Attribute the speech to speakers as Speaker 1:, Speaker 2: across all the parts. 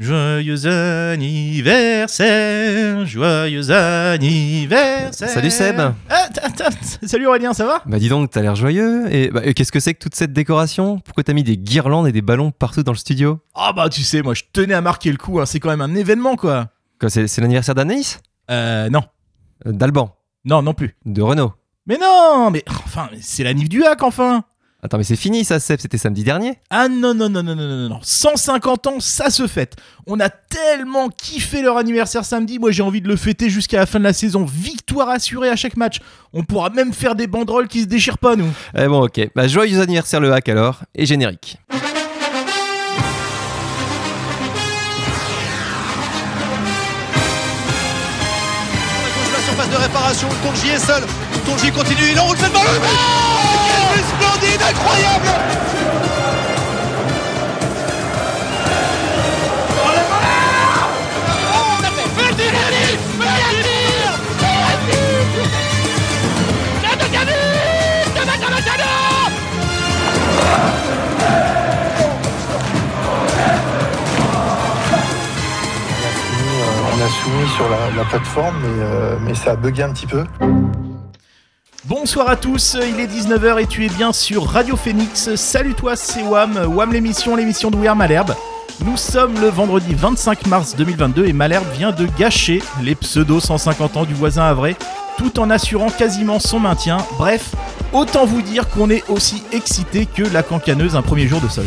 Speaker 1: Joyeux anniversaire, joyeux anniversaire.
Speaker 2: Salut Seb.
Speaker 1: Ah, salut Aurélien, ça va?
Speaker 2: Bah dis donc, t'as l'air joyeux. Et, bah, qu'est-ce que c'est que toute cette décoration? Pourquoi t'as mis des guirlandes et des ballons partout dans le studio?
Speaker 1: Ah bah tu sais, moi je tenais à marquer le coup, hein. c'est quand même un événement quoi.
Speaker 2: Quoi, c'est, l'anniversaire d'Anaïs?
Speaker 1: Euh non.
Speaker 2: Euh, D'Alban?
Speaker 1: Non, non plus.
Speaker 2: De Renault?
Speaker 1: Mais non, mais enfin, c'est la Nif du Hack enfin
Speaker 2: Attends, mais c'est fini ça, Seb, c'était samedi dernier
Speaker 1: Ah non, non, non, non, non, non, non. 150 ans, ça se fête. On a tellement kiffé leur anniversaire samedi, moi j'ai envie de le fêter jusqu'à la fin de la saison. Victoire assurée à chaque match. On pourra même faire des banderoles qui se déchirent pas, nous.
Speaker 2: Eh bon, ok. Bah, joyeux anniversaire le hack alors, et générique.
Speaker 3: surface de réparation, Tonji est seul, Tonji continue, il enroule cette balle Splendide, incroyable.
Speaker 4: On a soumis sur la, la plateforme, mais, euh, mais ça a bugué un petit peu.
Speaker 1: Bonsoir à tous, il est 19h et tu es bien sur Radio Phoenix. Salut toi, c'est Wam, Wam l'émission, l'émission de We Are Malherbe. Nous sommes le vendredi 25 mars 2022 et Malherbe vient de gâcher les pseudo 150 ans du voisin Havre tout en assurant quasiment son maintien. Bref, autant vous dire qu'on est aussi excité que la cancaneuse un premier jour de solde.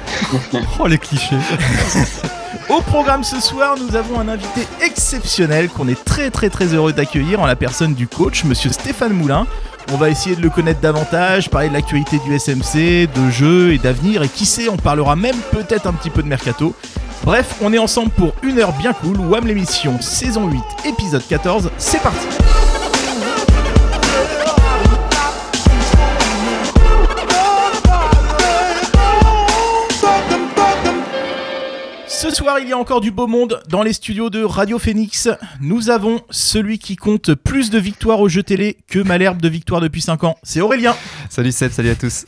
Speaker 2: oh les clichés
Speaker 1: Au programme ce soir, nous avons un invité exceptionnel qu'on est très très très heureux d'accueillir en la personne du coach, monsieur Stéphane Moulin. On va essayer de le connaître davantage, parler de l'actualité du SMC, de jeux et d'avenir, et qui sait, on parlera même peut-être un petit peu de mercato. Bref, on est ensemble pour une heure bien cool, WAM l'émission, saison 8, épisode 14, c'est parti Ce soir, il y a encore du beau monde dans les studios de Radio Phoenix. Nous avons celui qui compte plus de victoires au jeu télé que Malherbe de victoires depuis 5 ans. C'est Aurélien.
Speaker 2: Salut Seb, salut à tous.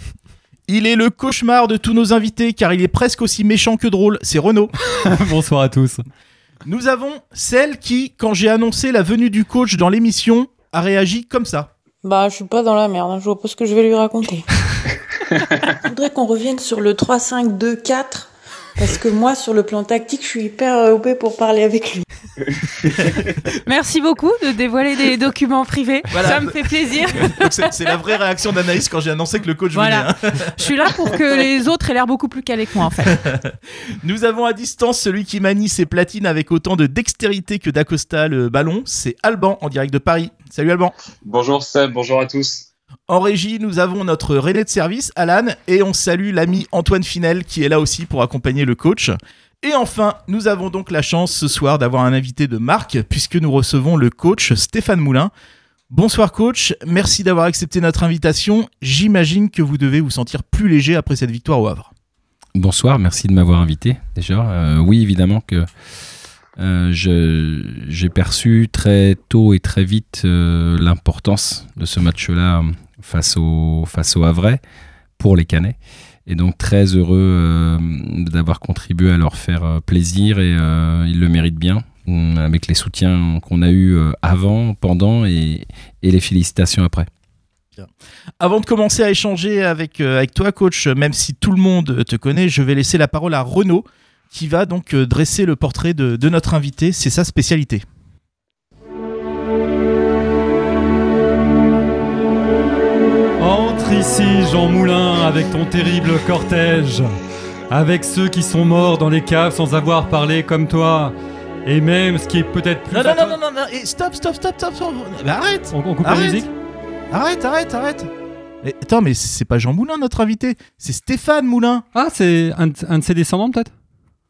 Speaker 1: Il est le cauchemar de tous nos invités car il est presque aussi méchant que drôle. C'est Renaud.
Speaker 5: Bonsoir à tous.
Speaker 1: Nous avons celle qui, quand j'ai annoncé la venue du coach dans l'émission, a réagi comme ça.
Speaker 6: Bah, je suis pas dans la merde, hein. je vois pas ce que je vais lui raconter. je voudrais qu'on revienne sur le 3-5-2-4 parce que moi, sur le plan tactique, je suis hyper OP pour parler avec lui.
Speaker 7: Merci beaucoup de dévoiler des documents privés.
Speaker 1: Voilà.
Speaker 7: Ça me fait plaisir.
Speaker 1: C'est la vraie réaction d'Anaïs quand j'ai annoncé que le coach
Speaker 7: Voilà.
Speaker 1: venait. hein.
Speaker 7: Je suis là pour que les autres aient l'air beaucoup plus calés que moi, en fait.
Speaker 1: Nous avons à distance celui qui manie ses platines avec autant de dextérité que d'Acosta le ballon. C'est Alban en direct de Paris. Salut Alban.
Speaker 8: Bonjour Seb, bonjour à tous.
Speaker 1: En régie, nous avons notre relais de service, Alan, et on salue l'ami Antoine Finel qui est là aussi pour accompagner le coach. Et enfin, nous avons donc la chance ce soir d'avoir un invité de marque puisque nous recevons le coach Stéphane Moulin. Bonsoir coach, merci d'avoir accepté notre invitation. J'imagine que vous devez vous sentir plus léger après cette victoire au Havre.
Speaker 5: Bonsoir, merci de m'avoir invité déjà. Euh, oui, évidemment que euh, j'ai perçu très tôt et très vite euh, l'importance de ce match-là face au, face au pour les Canets. Et donc très heureux euh, d'avoir contribué à leur faire euh, plaisir et euh, ils le méritent bien euh, avec les soutiens qu'on a eus avant, pendant et, et les félicitations après.
Speaker 1: Avant de commencer à échanger avec, avec toi, coach, même si tout le monde te connaît, je vais laisser la parole à Renaud, qui va donc dresser le portrait de, de notre invité. C'est sa spécialité.
Speaker 9: Ici, Jean Moulin, avec ton terrible cortège, avec ceux qui sont morts dans les caves sans avoir parlé comme toi, et même ce qui est peut-être plus.
Speaker 1: Non, non, non, non, non, stop, stop, stop, stop, stop. Mais arrête
Speaker 9: On, on coupe
Speaker 1: Arrête.
Speaker 9: la musique
Speaker 1: Arrête, arrête, arrête Mais Attends, mais c'est pas Jean Moulin, notre invité, c'est Stéphane Moulin.
Speaker 9: Ah, c'est un, de- un de ses descendants peut-être?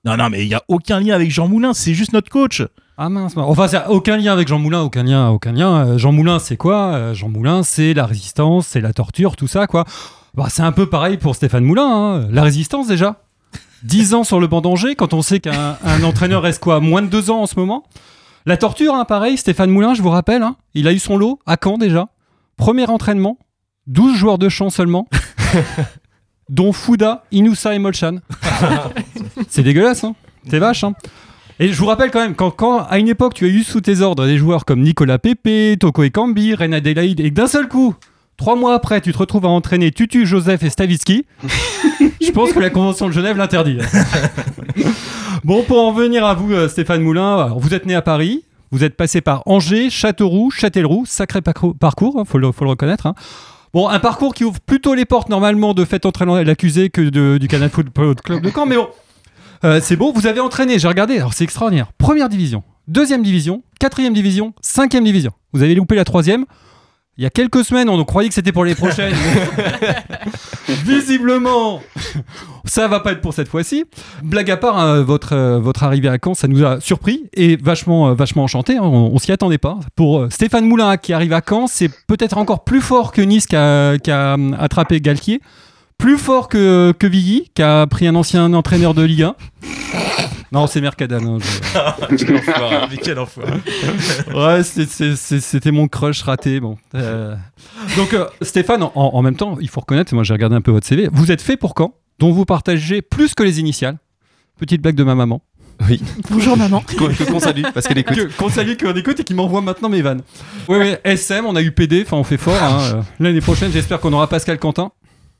Speaker 1: Non, non, mais il y a aucun lien avec Jean Moulin, c'est juste notre coach.
Speaker 9: Ah mince, mince. enfin, ça aucun lien avec Jean Moulin, aucun lien, aucun lien. Euh, Jean Moulin, c'est quoi? Euh, Jean Moulin, c'est la résistance, c'est la torture, tout ça, quoi. Bah, c'est un peu pareil pour Stéphane Moulin, hein. la résistance déjà. 10 ans sur le banc d'Angers, quand on sait qu'un un entraîneur reste quoi? Moins de 2 ans en ce moment? La torture, hein, pareil, Stéphane Moulin, je vous rappelle, hein, il a eu son lot à Caen déjà. Premier entraînement, 12 joueurs de champ seulement, dont Fouda, Inoussa et Molchan. c'est dégueulasse, hein C'est vache, hein. Et je vous rappelle quand même, quand, quand à une époque tu as eu sous tes ordres des joueurs comme Nicolas Pepe, Toko Ekambi, Reine Adelaide, et que d'un seul coup, trois mois après, tu te retrouves à entraîner Tutu, Joseph et Stavitsky, je pense que la Convention de Genève l'interdit. bon, pour en venir à vous, euh, Stéphane Moulin, alors, vous êtes né à Paris, vous êtes passé par Angers, Châteauroux, Châtellerault, sacré parcours- parcours, hein, faut, le, faut le reconnaître. hein. Bon, un parcours qui ouvre plutôt les portes normalement de fait entraînant l'accusé que de- du Canal Football Club de Caen, mais bon. Euh, c'est beau, vous avez entraîné, j'ai regardé, alors c'est extraordinaire. Première division, deuxième division, quatrième division, cinquième division. Vous avez loupé la troisième. Il y a quelques semaines, on croyait que c'était pour les prochaines. Visiblement, ça va pas être pour cette fois-ci. Blague à part, hein, votre, euh, votre arrivée à Caen, ça nous a surpris et vachement, euh, vachement enchanté. hein. on, on s'y attendait pas. Pour euh, Stéphane Moulin qui arrive à Caen, c'est peut-être encore plus fort que Nice qui a, qui a, attrapé Galtier. Plus fort que, que Viggy, qui a pris un ancien entraîneur de Ligue 1. Non, c'est Mercadal. hein, je-
Speaker 1: Quel enfoiré, mais quel enfoiré.
Speaker 9: Ouais, c'était mon crush raté. Bon. Euh, Donc, euh, Stéphane, en, en même temps, il faut reconnaître, moi j'ai regardé un peu votre CV, vous êtes fait pour quand? Dont vous partagez plus que les initiales. Petite blague de ma maman.
Speaker 2: Oui.
Speaker 7: Bonjour maman.
Speaker 2: Qu'on que- qu'on salue, parce qu'elle écoute.
Speaker 9: Que- Qu'on salue, qu'on écoute et qui m'envoie maintenant mes vannes. Oui, oui, SM, on a eu PD, enfin on fait fort. hein. Euh, L'année prochaine, j'espère qu'on aura Pascal Quentin.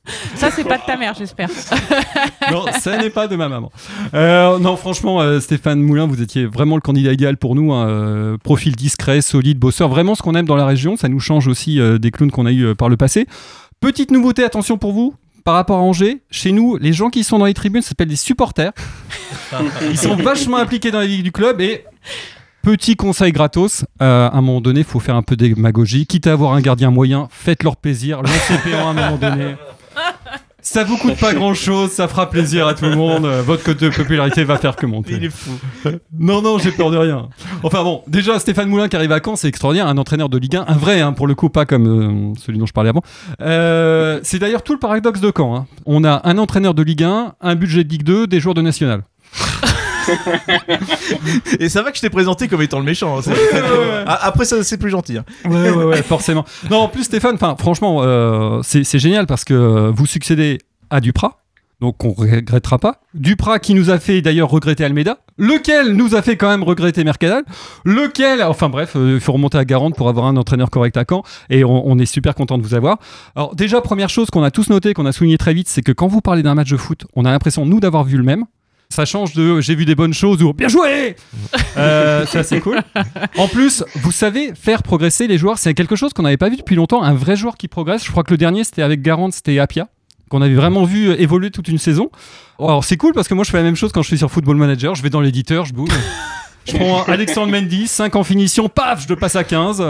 Speaker 7: Ça, c'est pas de ta mère, j'espère.
Speaker 9: Non, ça n'est pas de ma maman. Euh, non, franchement, euh, Stéphane Moulin, vous étiez vraiment le candidat idéal pour nous. hein. Euh, profil discret, solide, bosseur. Vraiment ce qu'on aime dans la région. Ça nous change aussi euh, des clowns qu'on a eu euh, par le passé. Petite nouveauté, attention pour vous. Par rapport à Angers, chez nous, les gens qui sont dans les tribunes s'appellent des supporters. Ils sont vachement impliqués dans la vie du club et petit conseil gratos, euh, à un moment donné, il faut faire un peu de démagogie. Quitte à avoir un gardien moyen, faites leur plaisir, lancez P1 à un moment donné. Ça vous coûte pas grand chose, ça fera plaisir à tout le monde. euh, Votre cote de popularité va faire que monter.
Speaker 1: Il est fou.
Speaker 9: Non, non, j'ai peur de rien. Enfin bon, déjà, Stéphane Moulin qui arrive à Caen, c'est extraordinaire. Un entraîneur de Ligue 1, un vrai, hein, pour le coup, pas comme euh, celui dont je parlais avant. Euh, c'est d'ailleurs tout le paradoxe de Caen. hein. On a un entraîneur de Ligue 1, un budget de Ligue 2, des joueurs de National.
Speaker 1: Et ça va que je t'ai présenté comme étant le méchant. hein,
Speaker 9: ouais.
Speaker 1: Ah, Après, ça, c'est plus gentil. hein.
Speaker 9: Ouais, ouais, ouais, forcément. Non, en plus, Stéphane, franchement, euh, c'est génial parce que euh, vous succédez à Duprat. Donc on regrettera pas. Duprat qui nous a fait d'ailleurs regretter Almeida, lequel nous a fait quand même regretter Mercadal, lequel, enfin bref, euh, il faut remonter à Garande pour avoir un entraîneur correct à Caen et on, on est super content de vous avoir. Alors déjà première chose qu'on a tous noté, qu'on a souligné très vite, c'est que quand vous parlez d'un match de foot, on a l'impression nous d'avoir vu le même. Ça change de j'ai vu des bonnes choses ou bien joué. Euh, ça c'est cool. En plus, vous savez faire progresser les joueurs. C'est quelque chose qu'on n'avait pas vu depuis longtemps. Un vrai joueur qui progresse. Je crois que le dernier c'était avec Garand, c'était Apia qu'on avait vraiment vu euh, évoluer toute une saison. Alors c'est cool parce que moi je fais la même chose quand je suis sur Football Manager. Je vais dans l'éditeur, je bouge. je prends Alexandre Mendy, 5 en finition, paf, je le passe à 15.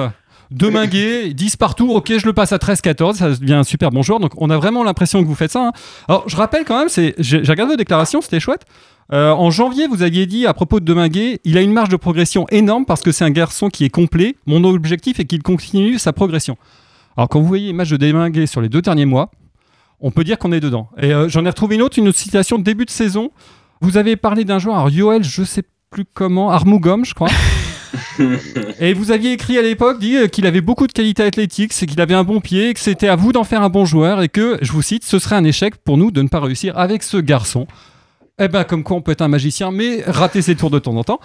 Speaker 9: Deux Minguet, 10 partout, ok, je le passe à 13-14, ça devient un super bon joueur. Donc on a vraiment l'impression que vous faites ça. hein. Alors je rappelle quand même, j'ai regardé vos déclarations, c'était chouette. Euh, en janvier, vous aviez dit à propos de Deminguet, il a une marge de progression énorme parce que c'est un garçon qui est complet. Mon objectif est qu'il continue sa progression. Alors quand vous voyez les matchs de Deminguet sur les deux derniers mois, on peut dire qu'on est dedans. Et euh, j'en ai retrouvé une autre, une autre citation de début de saison. Vous avez parlé d'un joueur, alors Yoel, je sais plus comment, Armougom, je crois. Et vous aviez écrit à l'époque, euh, qu'il avait beaucoup de qualités athlétiques, qu'il avait un bon pied, que c'était à vous d'en faire un bon joueur et que, je vous cite, ce serait un échec pour nous de ne pas réussir avec ce garçon. Eh ben, comme quoi on peut être un magicien, mais rater ses tours de temps en temps.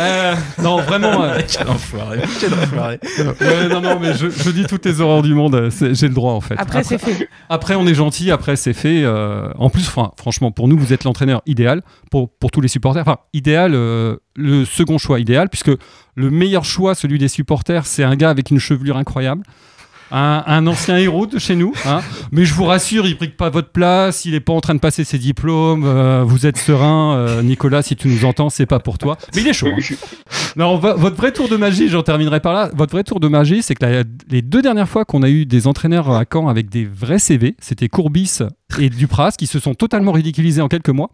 Speaker 9: Euh, non, vraiment. euh,
Speaker 1: Quel enfoiré. Quel enfoiré.
Speaker 9: ouais, non, non, mais je, je dis toutes les horreurs du monde, euh, j'ai le droit en fait.
Speaker 7: Après, c'est fait.
Speaker 9: Après, on est gentil, après, c'est fait. euh, en plus, enfin, franchement, pour nous, vous êtes l'entraîneur idéal pour, pour tous les supporters. Enfin, idéal, euh, le second choix idéal, puisque le meilleur choix, celui des supporters, c'est un gars avec une chevelure incroyable. Un, un ancien héros de chez nous, hein. mais je vous rassure, il brique pas votre place, il est pas en train de passer ses diplômes, euh, vous êtes serein, euh, Nicolas, si tu nous entends, c'est pas pour toi. Mais il est chaud. hein. Non, vo- votre vrai tour de magie, j'en terminerai par là. Votre vrai tour de magie, c'est que la- les deux dernières fois qu'on a eu des entraîneurs à Caen avec des vrais CV, c'était Courbis et Dupras qui se sont totalement ridiculisés en quelques mois.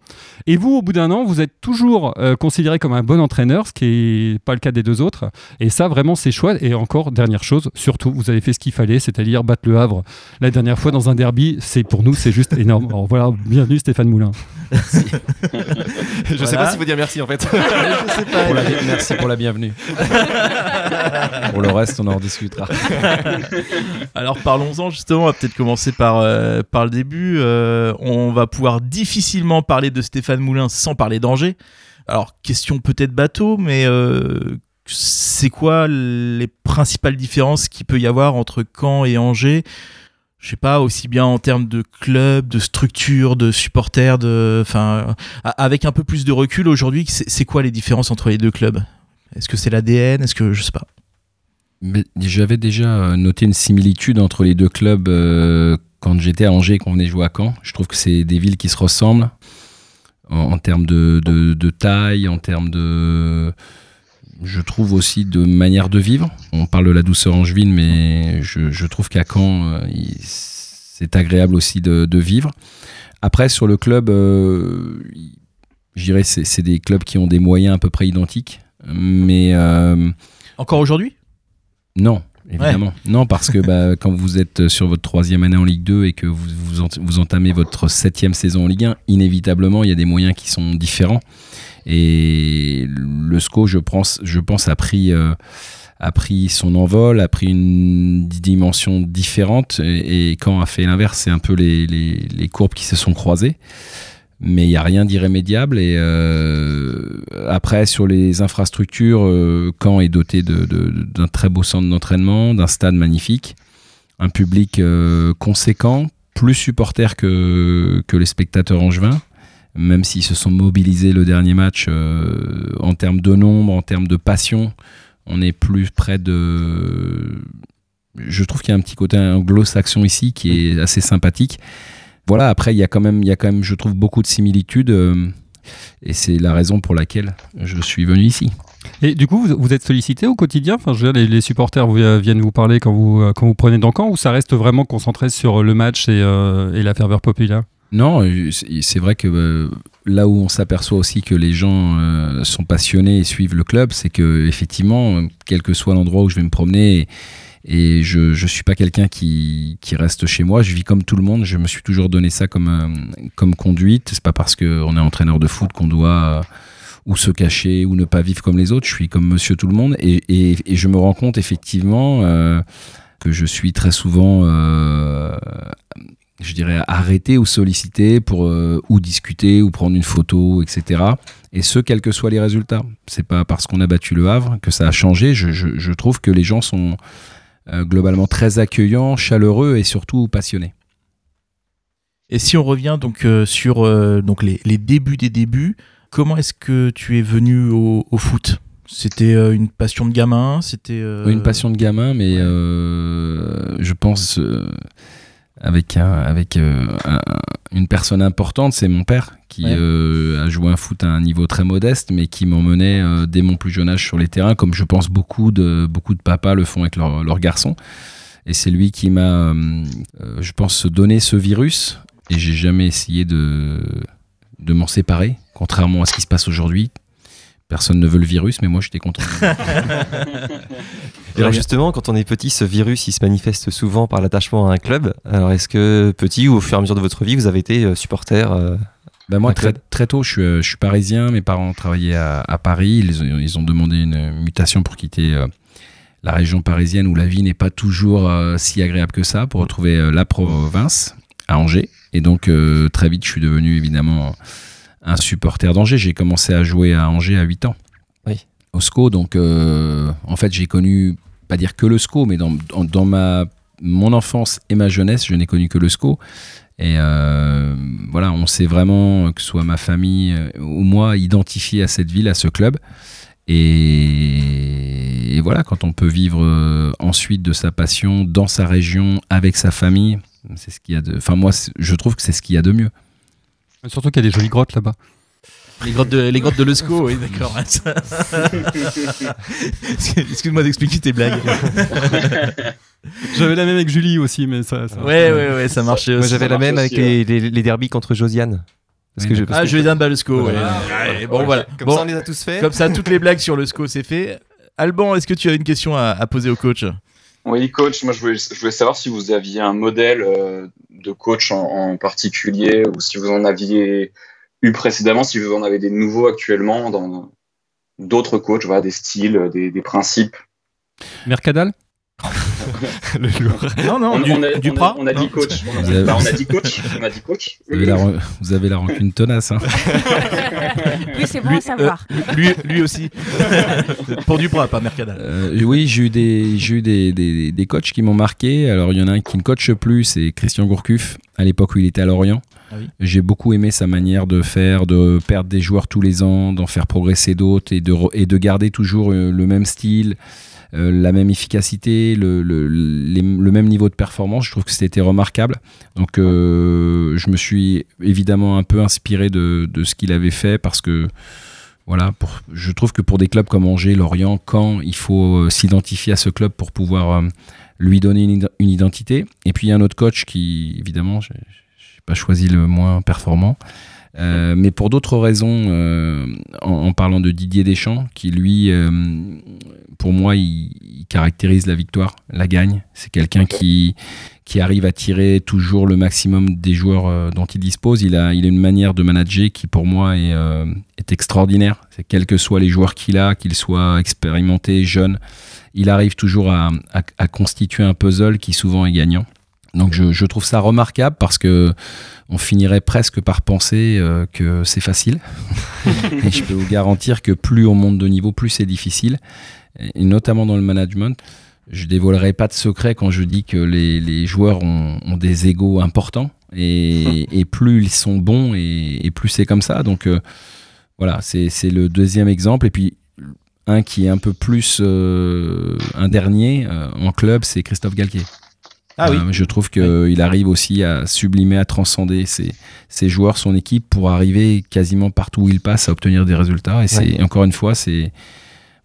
Speaker 9: Et vous, au bout d'un an, vous êtes toujours euh, considéré comme un bon entraîneur, ce qui n'est pas le cas des deux autres. Et ça, vraiment, c'est chouette. Et encore, dernière chose, surtout, vous avez fait ce qu'il fallait, c'est-à-dire battre le Havre la dernière fois dans un derby. C'est pour nous, c'est juste énorme. Alors voilà, bienvenue Stéphane Moulin.
Speaker 2: Je sais
Speaker 1: Voilà.
Speaker 2: pas s'il faut dire merci en fait.
Speaker 1: Je sais pas.
Speaker 5: Pour la- merci pour la bienvenue. pour le reste, on en rediscutera.
Speaker 1: Alors parlons-en justement, on va peut-être commencer par, euh, par le début. Euh, on va pouvoir difficilement parler de Stéphane Moulin sans parler d'Angers. alors question peut-être bateau, mais euh, c'est quoi les principales différences qu'il peut y avoir entre Caen et Angers? Je sais pas, aussi bien en termes de club, de structure, de supporters, de, enfin, avec un peu plus de recul aujourd'hui, c'est quoi les différences entre les deux clubs? Est-ce que c'est l'ADN Est-ce que je sais pas.
Speaker 5: J'avais déjà noté une similitude entre les deux clubs euh, quand j'étais à Angers et qu'on venait jouer à Caen. Je trouve que c'est des villes qui se ressemblent en, termes de, taille, en termes de, je trouve aussi de manière de vivre. On parle de la douceur angevine, mais je, trouve qu'à Caen, euh, c'est agréable aussi de, vivre. Après, sur le club, euh, je dirais c'est, c'est des clubs qui ont des moyens à peu près identiques. Mais. Euh,
Speaker 1: Encore aujourd'hui?
Speaker 5: Non. Évidemment. Non, parce que bah, quand vous êtes sur votre troisième année en Ligue 2 et que vous, vous, entamez votre septième saison en Ligue 1, inévitablement, il y a des moyens qui sont différents. Et le SCO, je pense, euh, a pris son envol, a pris une dimension différente. Et, quand a fait l'inverse, c'est un peu les, courbes qui se sont croisées. Mais il n'y a rien d'irrémédiable. Et euh, après, sur les infrastructures, euh, Caen est doté d'un très beau centre d'entraînement, d'un stade magnifique, un public conséquent, plus supporter que, que les spectateurs angevins même s'ils se sont mobilisés le dernier match euh, en termes de nombre, en termes de passion, on est plus près de. Je trouve qu'il y a un petit côté anglo-saxon ici qui est assez sympathique. Voilà, après, il y, a quand même, il y a quand même, je trouve, beaucoup de similitudes. Euh, et c'est la raison pour laquelle je suis venu ici.
Speaker 9: Et du coup, vous, êtes sollicité au quotidien? Enfin, je veux dire, les, supporters viennent vous parler quand vous, quand vous prenez d'encan ou ça reste vraiment concentré sur le match et, euh, et la ferveur populaire?
Speaker 5: Non, c'est vrai que euh, là où on s'aperçoit aussi que les gens euh, sont passionnés et suivent le club, c'est que effectivement, quel que soit l'endroit où je vais me promener, et, je ne suis pas quelqu'un qui, reste chez moi, je vis comme tout le monde, je me suis toujours donné ça comme, euh, comme conduite. C'est pas parce qu'on est entraîneur de foot qu'on doit ou se cacher ou ne pas vivre comme les autres, je suis comme monsieur tout le monde, et je me rends compte effectivement que je suis très souvent je dirais, arrêter ou solliciter pour euh, ou discuter ou prendre une photo, etc. Et ce, quels que soient les résultats. C'est pas parce qu'on a battu le Havre que ça a changé. Je, je, trouve que les gens sont euh, globalement très accueillants, chaleureux et surtout passionnés.
Speaker 1: Et si on revient donc euh, sur donc les, les, débuts des débuts, comment est-ce que tu es venu au, au foot? C'était une passion de gamin, c'était
Speaker 5: une passion de gamin, mais je pense avec, un, avec euh, une personne importante, c'est mon père qui euh, a joué un foot à un niveau très modeste, mais qui m'emmenait euh, dès mon plus jeune âge sur les terrains, comme je pense beaucoup de, beaucoup de papas le font avec leurs leur garçons. Et c'est lui qui m'a, je pense, donné ce virus. Et j'ai jamais essayé de, de m'en séparer, contrairement à ce qui se passe aujourd'hui. Personne ne veut le virus, mais moi j'étais content.
Speaker 2: alors justement, quand on est petit, ce virus, il se manifeste souvent par l'attachement à un club. Alors est-ce que petit ou au fur et à mesure de votre vie, vous avez été euh, supporter euh,
Speaker 5: ben moi, très, très, tôt, je suis, euh, je suis, parisien. Mes parents travaillaient à, à Paris. Ils, ils, ont demandé une mutation pour quitter la région parisienne où la vie n'est pas toujours si agréable que ça pour retrouver la province à Angers. Et donc, très vite, je suis devenu évidemment un supporter d'Angers. J'ai commencé à jouer à Angers à 8 ans.
Speaker 2: Oui.
Speaker 5: Au SCO. Donc, euh, en fait, j'ai connu, pas dire que le SCO, mais dans, dans, ma, mon enfance et ma jeunesse, je n'ai connu que le SCO. Et euh, voilà, on s'est vraiment, que ce soit ma famille euh, ou moi, identifié à cette ville, à ce club. Et, et, voilà, quand on peut vivre ensuite de sa passion dans sa région, avec sa famille, c'est ce qu'il y a de. Enfin, moi, je trouve que c'est ce qu'il y a de mieux.
Speaker 9: Surtout qu'il y a des jolies grottes là-bas.
Speaker 1: Les grottes de, les grottes de oui, d'accord. Excuse-moi d'expliquer tes blagues.
Speaker 9: J'avais la même avec Julie aussi, mais ça.
Speaker 1: ça ouais, ouais, ouais, ça marchait
Speaker 2: aussi. Moi, j'avais la même avec les, les, les derbies contre Josiane.
Speaker 1: Parce que je, ah, Josiane Balusco, ouais. bon, voilà.
Speaker 2: Comme ça, on les a tous fait.
Speaker 1: Comme ça, toutes les blagues sur le SCO, c'est fait. Alban, est-ce que tu as une question à, à poser au coach?
Speaker 8: Oui, coach, moi, je voulais, je voulais, savoir si vous aviez un modèle euh, de coach en, particulier ou si vous en aviez eu précédemment, si vous en avez des nouveaux actuellement dans d'autres coachs, voilà, des styles, des, des principes.
Speaker 9: Mercadal?
Speaker 2: Le lourd.
Speaker 1: Non, non,
Speaker 8: On,
Speaker 1: du,
Speaker 8: on a,
Speaker 1: du
Speaker 8: on a-
Speaker 1: Prat
Speaker 8: on a dit coach. On a,
Speaker 5: avez-
Speaker 8: bah, dit coach. On a dit coach.
Speaker 5: Vous avez la, ran- vous avez la rancune tenace. Hein.
Speaker 7: Oui, c'est bon
Speaker 1: Lui,
Speaker 7: à savoir.
Speaker 1: euh, lui, lui aussi. Pour du Prat, pas Mercadal.
Speaker 5: Euh, oui, j'ai eu des, j'ai eu des, des, des coachs qui m'ont marqué. Alors, il y en a un qui ne coache plus, c'est Christian Gourcuff, à l'époque où il était à Lorient.
Speaker 1: Ah oui.
Speaker 5: J'ai beaucoup aimé sa manière de faire, de perdre des joueurs tous les ans, d'en faire progresser d'autres et de, et de garder toujours euh, le même style, euh, la même efficacité, le, le, le même niveau de performance. Je trouve que c'était remarquable. Donc, euh, je me suis évidemment un peu inspiré de, de ce qu'il avait fait parce que voilà, pour, je trouve que pour des clubs comme Angers, Lorient, Caen, il faut euh, s'identifier à ce club pour pouvoir lui donner une, une identité. Et puis il y a un autre coach qui, évidemment, je n'ai pas choisi le moins performant. Euh, mais pour d'autres raisons, euh, en, en parlant de Didier Deschamps, qui lui, euh, pour moi, il, il caractérise la victoire, la gagne. C'est quelqu'un qui, qui arrive à tirer toujours le maximum des joueurs dont il dispose. Il a, il a une manière de manager qui, pour moi, est, est extraordinaire. C'est quels que soient les joueurs qu'il a, qu'ils soient expérimentés, jeunes, il arrive toujours à, à- à constituer un puzzle qui souvent est gagnant. Donc je, je trouve ça remarquable parce que on finirait presque par penser euh, que c'est facile. et je peux vous garantir que plus on monte de niveau, plus c'est difficile. Et notamment dans le management. Je dévoilerai pas de secret quand je dis que les, les joueurs ont, ont des égaux importants. Et, et plus ils sont bons, et, et plus c'est comme ça. Donc euh, voilà, c'est c'est le deuxième exemple. Et puis un qui est un peu plus euh, un dernier euh, en club, c'est Christophe Galtier.
Speaker 1: Ah oui.
Speaker 5: Euh, je trouve qu'il arrive aussi à sublimer, à transcender ses, ses joueurs, son équipe pour arriver quasiment partout où il passe à obtenir des résultats. Et c'est encore une fois, c'est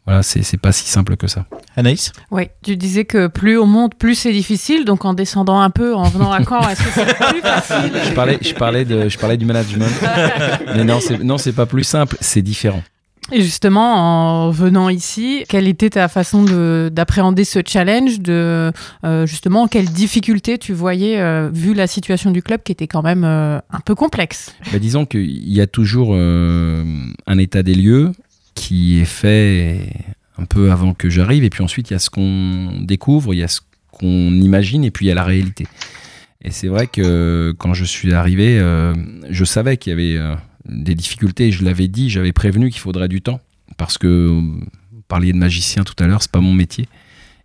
Speaker 5: voilà, c'est pas si simple que ça.
Speaker 1: Anaïs
Speaker 7: Oui, tu disais que plus on monte, plus c'est difficile. Donc en descendant un peu, en venant à Caen, est-ce que c'est plus facile
Speaker 5: Je parlais, je parlais de, je parlais du management. Mais non, c'est non, c'est pas plus simple, c'est différent.
Speaker 7: Et justement, en venant ici, quelle était ta façon de- d'appréhender ce challenge de euh, justement quelles difficultés tu voyais euh, vu la situation du club qui était quand même euh, un peu complexe?
Speaker 5: Bah, disons qu'il y a toujours un état des lieux qui est fait un peu avant que j'arrive, et puis ensuite il y a ce qu'on découvre, il y a ce qu'on imagine, et puis il y a la réalité. Et c'est vrai que quand je suis arrivé, je savais qu'il y avait des difficultés, je l'avais dit, j'avais prévenu qu'il faudrait du temps, parce que euh, vous parliez de magicien tout à l'heure, c'est pas mon métier.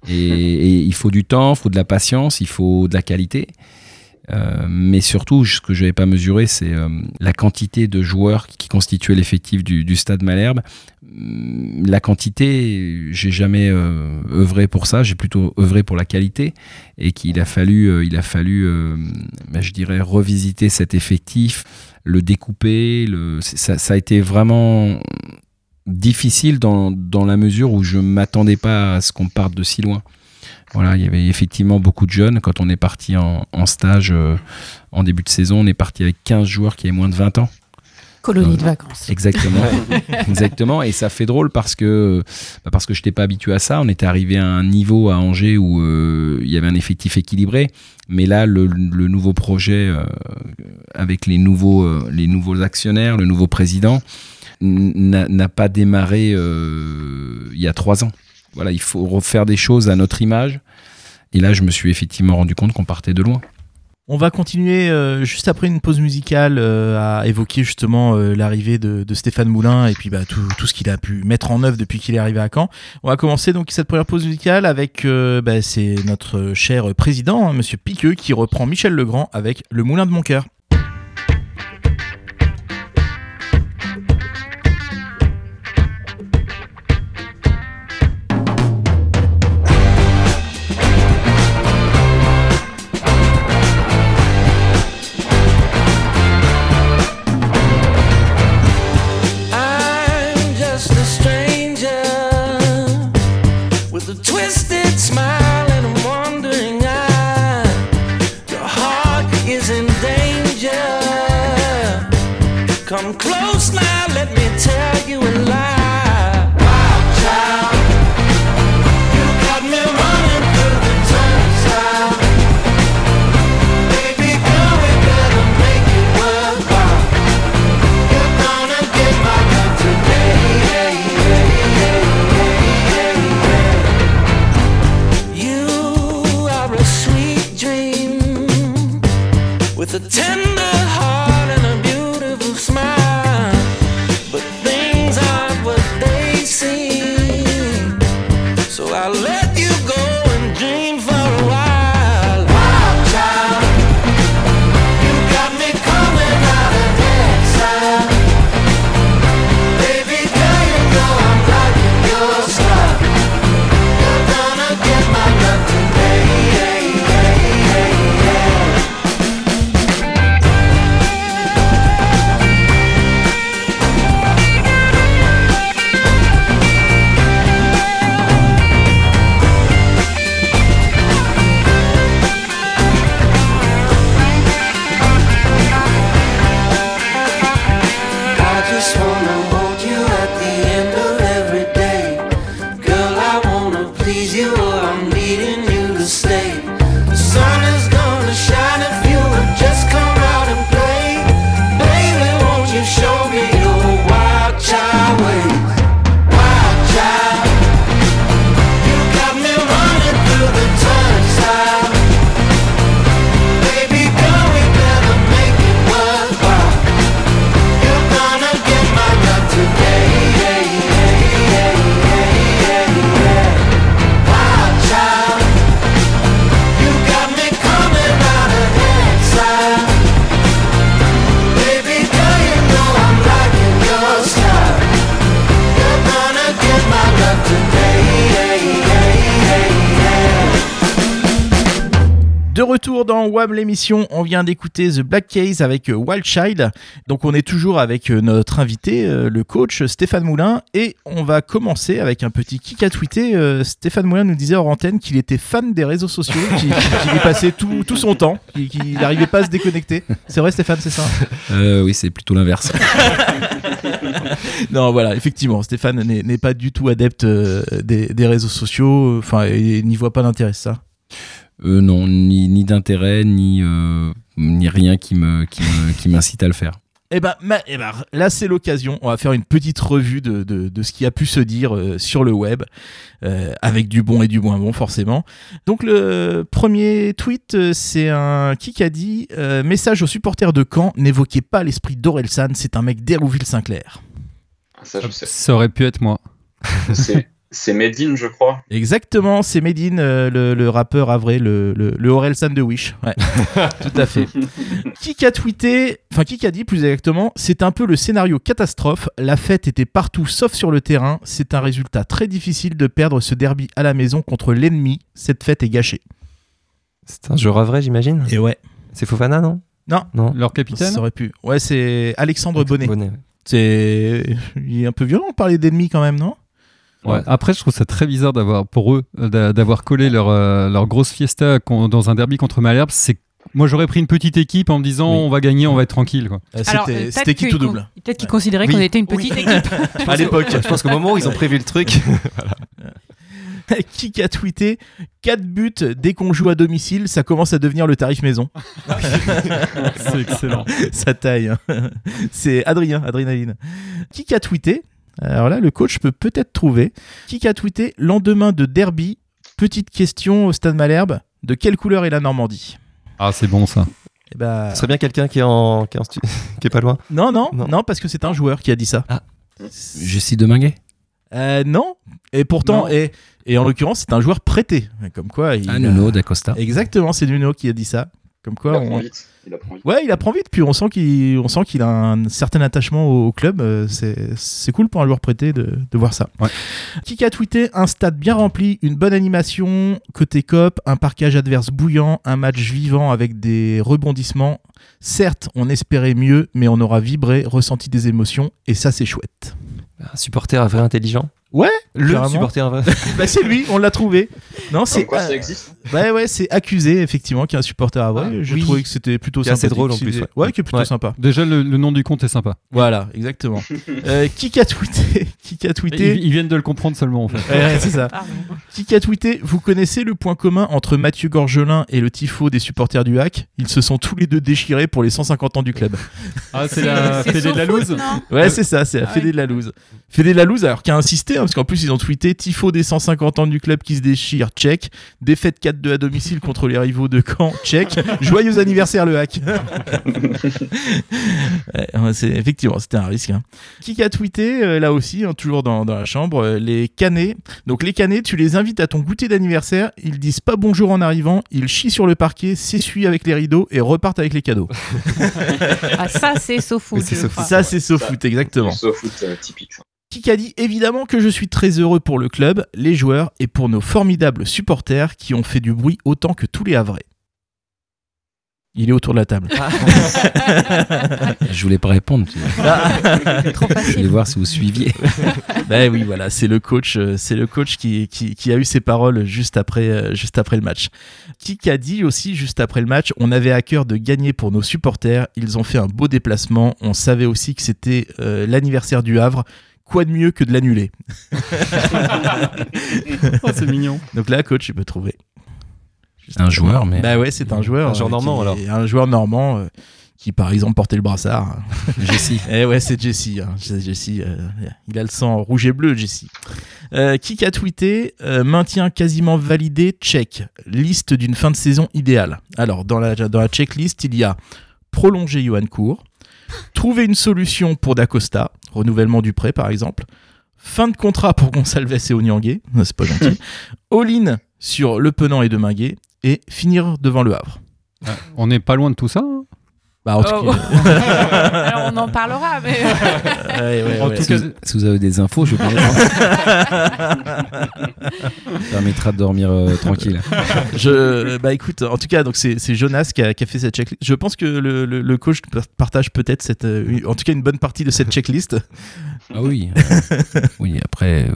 Speaker 5: Et, et il faut du temps, il faut de la patience, il faut de la qualité. Euh, mais surtout, ce que je n'avais pas mesuré, c'est euh, la quantité de joueurs qui constituaient l'effectif du, du Stade Malherbe. La quantité, j'ai jamais euh, œuvré pour ça, j'ai plutôt œuvré pour la qualité et qu'il a fallu, il a fallu, ben, je dirais, revisiter cet effectif, le découper. Ça, a été vraiment difficile dans, la mesure où je m'attendais pas à ce qu'on parte de si loin. Voilà, il y avait effectivement beaucoup de jeunes. Quand on est parti en, en stage euh, en début de saison, on est parti avec 15 joueurs qui avaient moins de 20 ans.
Speaker 7: Colonie de vacances.
Speaker 5: Exactement. Exactement. Et ça fait drôle parce que, bah, parce que je n'étais pas habitué à ça. On était arrivé à un niveau à Angers où euh, il y avait un effectif équilibré. Mais là, le, le nouveau projet euh, avec les nouveaux, euh, les nouveaux actionnaires, le nouveau président, n'a pas démarré il y a trois ans. Voilà, il faut refaire des choses à notre image. Et là, je me suis effectivement rendu compte qu'on partait de loin.
Speaker 1: On va continuer euh, juste après une pause musicale euh, à évoquer justement euh, l'arrivée de, Stéphane Moulin et puis bah, tout, ce qu'il a pu mettre en œuvre depuis qu'il est arrivé à Caen. On va commencer donc cette première pause musicale avec bah, c'est notre cher président, hein, Monsieur Piqueux, qui reprend Michel Legrand avec Le Moulin de mon cœur. WAM l'émission, on vient d'écouter The Black Case avec euh, Wild Child. Donc on est toujours avec euh, notre invité, euh, le coach Stéphane Moulin, et on va commencer avec un petit kick à tweeter. Stéphane Moulin nous disait hors antenne qu'il était fan des réseaux sociaux, qu'il y passait tout, tout son temps, qu'il n'arrivait pas à se déconnecter. C'est vrai Stéphane, c'est ça?
Speaker 5: Euh, oui, c'est plutôt l'inverse.
Speaker 1: Non, voilà, effectivement, Stéphane n'est pas du tout adepte des, des réseaux sociaux, enfin, il n'y voit pas d'intérêt, ça
Speaker 5: Euh, non, ni, ni d'intérêt, ni, euh, ni rien qui me qui me- qui m'incite à le faire.
Speaker 1: Eh ben, eh ben, là, c'est l'occasion. On va faire une petite revue de, de, de ce qui a pu se dire euh, sur le web, euh, avec du bon et du moins bon, forcément. Donc, le premier tweet, c'est un qui a dit euh, Message aux supporters de Caen, n'évoquez pas l'esprit d'Orelsan, c'est un mec d'Hérouville-Saint-Clair.
Speaker 8: Ah, Ça, je sais.
Speaker 9: Ça aurait pu être moi.
Speaker 8: C'est Medine, je crois.
Speaker 1: Exactement, c'est Medine, euh, le, le rappeur avré, le, le, le Orelsan de Wish. Ouais, tout à fait. qui a tweeté, enfin qui a dit plus exactement, c'est un peu le scénario catastrophe. La fête était partout sauf sur le terrain. C'est un résultat très difficile de perdre ce derby à la maison contre l'ennemi. Cette fête est gâchée.
Speaker 2: C'est un joueur vrai, j'imagine.
Speaker 1: Et ouais.
Speaker 2: C'est Fofana, non?
Speaker 1: Non.
Speaker 2: Non.
Speaker 9: Leur capitaine?
Speaker 1: Ça aurait pu. Ouais, c'est Alexandre Bonnet.
Speaker 2: Bonnet, ouais.
Speaker 1: C'est, il est un peu violent de parler d'ennemi quand même, non?
Speaker 9: Ouais. Après, je trouve ça très bizarre d'avoir, pour eux, euh, d'a- d'avoir collé leur, euh, leur grosse fiesta dans un derby contre Malherbe. C'est moi, j'aurais pris une petite équipe en me disant
Speaker 1: Oui.
Speaker 9: on va gagner, on va être tranquille. Quoi.
Speaker 1: Euh,
Speaker 7: Alors,
Speaker 1: C'était, qui tout double
Speaker 7: Peut-être qu'ils considéraient
Speaker 2: Oui.
Speaker 7: qu'on était une petite équipe.
Speaker 1: à l'époque.
Speaker 2: Je pense qu'au moment où ils ont prévu le truc,
Speaker 1: qui a tweeté 4 buts dès qu'on joue à domicile, ça commence à devenir le tarif maison.
Speaker 9: C'est excellent.
Speaker 1: ça taille. hein. C'est Adrien, Adrénaline. Qui a tweeté Alors là, le coach peut peut-être trouver. Qui a tweeté lendemain de derby? Petite question au Stade Malherbe. De quelle couleur est la Normandie?
Speaker 9: Ah, c'est bon ça.
Speaker 1: Eh ben,
Speaker 2: ce serait bien quelqu'un qui est en, qui est, en stu- qui est pas loin.
Speaker 1: non, non,
Speaker 2: Non.
Speaker 1: non, parce que c'est un joueur qui a dit ça.
Speaker 5: Jessie Deminguet
Speaker 1: Euh, non. Et pourtant,
Speaker 9: Non.
Speaker 1: et, et en l'occurrence, c'est un joueur prêté. Comme quoi, il
Speaker 5: Ah,
Speaker 1: a-
Speaker 5: Nuno d'Acosta.
Speaker 1: Exactement, c'est Nuno qui a dit ça. Comme
Speaker 8: Il
Speaker 1: quoi,
Speaker 8: apprend
Speaker 1: on-
Speaker 8: vite. Il apprend vite.
Speaker 1: Ouais, il apprend vite, puis on sent qu'il on sent qu'il a un certain attachement au, au club. euh, C'est c'est cool pour un joueur prêté de, de voir ça.
Speaker 9: Ouais.
Speaker 1: Qui a tweeté un stade bien rempli, une bonne animation, côté cop, un parquage adverse bouillant, un match vivant avec des rebondissements. Certes, on espérait mieux, mais on aura vibré, ressenti des émotions, et ça c'est chouette.
Speaker 2: Un supporter un vrai intelligent.
Speaker 1: Ouais,
Speaker 2: Le
Speaker 1: carrément.
Speaker 2: supporter.
Speaker 1: Bah, c'est lui, on l'a trouvé. Non, c'est
Speaker 8: quoi,
Speaker 1: euh,
Speaker 8: ça existe.
Speaker 1: Ouais, ouais, c'est accusé, effectivement, qu'il y a un supporter à vrai.
Speaker 2: Ah,
Speaker 1: Je
Speaker 2: oui.
Speaker 1: trouvais que c'était plutôt
Speaker 2: Qui est assez
Speaker 1: sympathique.
Speaker 2: drôle, en plus,
Speaker 1: C'est-
Speaker 2: ouais.
Speaker 1: Ouais, qui est plutôt
Speaker 2: Ouais.
Speaker 1: sympa.
Speaker 9: Déjà, le, le nom du compte est sympa.
Speaker 1: Voilà, exactement. euh, qui a tweeté Qui a tweeté
Speaker 9: Ils, ils viennent de le comprendre seulement en fait.
Speaker 1: Ouais, ouais, c'est ça.
Speaker 7: Pardon.
Speaker 1: Qui a tweeté Vous connaissez le point commun entre Mathieu Gorgelin et le tifo des supporters du hack? Ils se sont tous les deux déchirés pour les 150 ans du club.
Speaker 9: Ah, c'est la
Speaker 7: c'est
Speaker 9: Fédé de la
Speaker 7: non?
Speaker 1: Ouais, c'est ça, c'est la
Speaker 7: Ah
Speaker 1: Fédé
Speaker 7: ouais.
Speaker 1: de la loose. Fédé de la loose, alors qui a insisté, parce qu'en plus ils ont tweeté Tifo des 150 ans du club qui se déchire, check. Défaite 4-2 à domicile contre les rivaux de Caen, check. Joyeux anniversaire le hack. Ouais, ouais, c'est, effectivement, c'était un risque. hein. Qui a tweeté, euh, là aussi, hein, toujours dans, dans la chambre, euh, les canets. Donc les canets, tu les invites à ton goûter d'anniversaire, ils disent pas bonjour en arrivant, ils chient sur le parquet, s'essuient avec les rideaux et repartent avec les cadeaux.
Speaker 7: Ah, ça, c'est SoFoot.
Speaker 1: Ça, c'est SoFoot, exactement.
Speaker 8: SoFoot euh, typique. ça.
Speaker 1: Qui a dit évidemment que je suis très heureux pour le club, les joueurs et pour nos formidables supporters qui ont fait du bruit autant que tous les Havrais. Il est autour de la table.
Speaker 5: Je voulais pas répondre. tu vois.
Speaker 7: Trop
Speaker 5: Je voulais voir si vous suiviez.
Speaker 1: ben oui, voilà, c'est le coach, euh, c'est le coach qui, qui, qui a eu ses paroles juste après, euh, juste après le match. Qui a dit aussi juste après le match, on avait à cœur de gagner pour nos supporters. Ils ont fait un beau déplacement. On savait aussi que c'était euh, l'anniversaire du Havre. Quoi de mieux que de l'annuler
Speaker 9: Oh, c'est mignon.
Speaker 1: Donc là, coach, tu peux trouver.
Speaker 5: Un joueur, mais
Speaker 1: Bah ouais, c'est un joueur.
Speaker 2: Un joueur
Speaker 1: euh,
Speaker 2: normand,
Speaker 1: qui-
Speaker 2: alors.
Speaker 1: Un joueur normand euh, qui, par exemple, portait le brassard.
Speaker 5: Jessie.
Speaker 1: Eh ouais, c'est Jesse. hein. Jesse, euh, il a le sang rouge et bleu, Jesse. Euh, qui a tweeté euh, Maintien quasiment validé, check. Liste d'une fin de saison idéale. Alors, dans la, dans la checklist, il y a prolonger Johan Cour, trouver une solution pour Dacosta, renouvellement du prêt par exemple, fin de contrat pour Gonsalves et Onyangé, c'est pas gentil, all-in sur Le Penant et Deminguet, et finir devant le Havre.
Speaker 9: Ouais, On n'est pas loin de tout ça. hein.
Speaker 1: Bah, en tout
Speaker 7: Oh.
Speaker 1: cas.
Speaker 7: Alors on en parlera, mais.
Speaker 1: Ouais, ouais,
Speaker 9: En
Speaker 1: ouais.
Speaker 9: tout
Speaker 5: Si
Speaker 9: cas,
Speaker 5: vous, si vous avez des infos, je prendre. Ça permettra de dormir euh, tranquille.
Speaker 1: Je, bah écoute, en tout cas, donc c'est c'est Jonas qui a, qui a fait cette checklist. Je pense que le, le- le coach partage peut-être cette, euh, une- en tout cas une bonne partie de cette checklist.
Speaker 5: Ah oui. euh, oui, après, euh,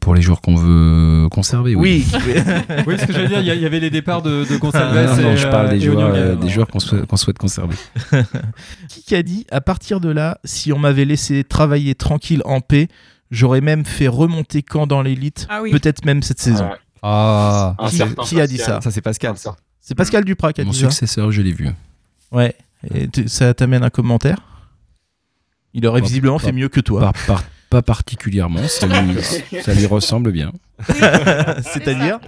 Speaker 5: pour les joueurs qu'on veut conserver, oui.
Speaker 1: Oui.
Speaker 9: oui, ce que j'allais dire, il y, avait les départs de, de Gonçalves.
Speaker 5: Ah, non, non,
Speaker 9: et,
Speaker 5: je
Speaker 9: euh,
Speaker 5: parle des
Speaker 9: et
Speaker 5: joueurs, euh, des joueurs qu'on souhaite, conserver.
Speaker 1: qui a dit à partir de là, si on m'avait laissé travailler tranquille en paix, j'aurais même fait remonter Caen dans l'élite,
Speaker 7: Ah oui.
Speaker 1: peut-être même cette saison.
Speaker 9: Ah,
Speaker 8: Un
Speaker 1: Qui- a dit
Speaker 8: Pascal.
Speaker 1: ça
Speaker 2: Ça, c'est Pascal.
Speaker 1: C'est Pascal Duprat qui a
Speaker 5: Mon
Speaker 1: dit ça.
Speaker 5: successeur, je l'ai vu.
Speaker 1: Ouais. Et ça t'amène un commentaire? Il aurait visiblement fait mieux que toi.
Speaker 5: Par- par- pas particulièrement, ça lui, ça lui ressemble bien.
Speaker 1: C'est-à-dire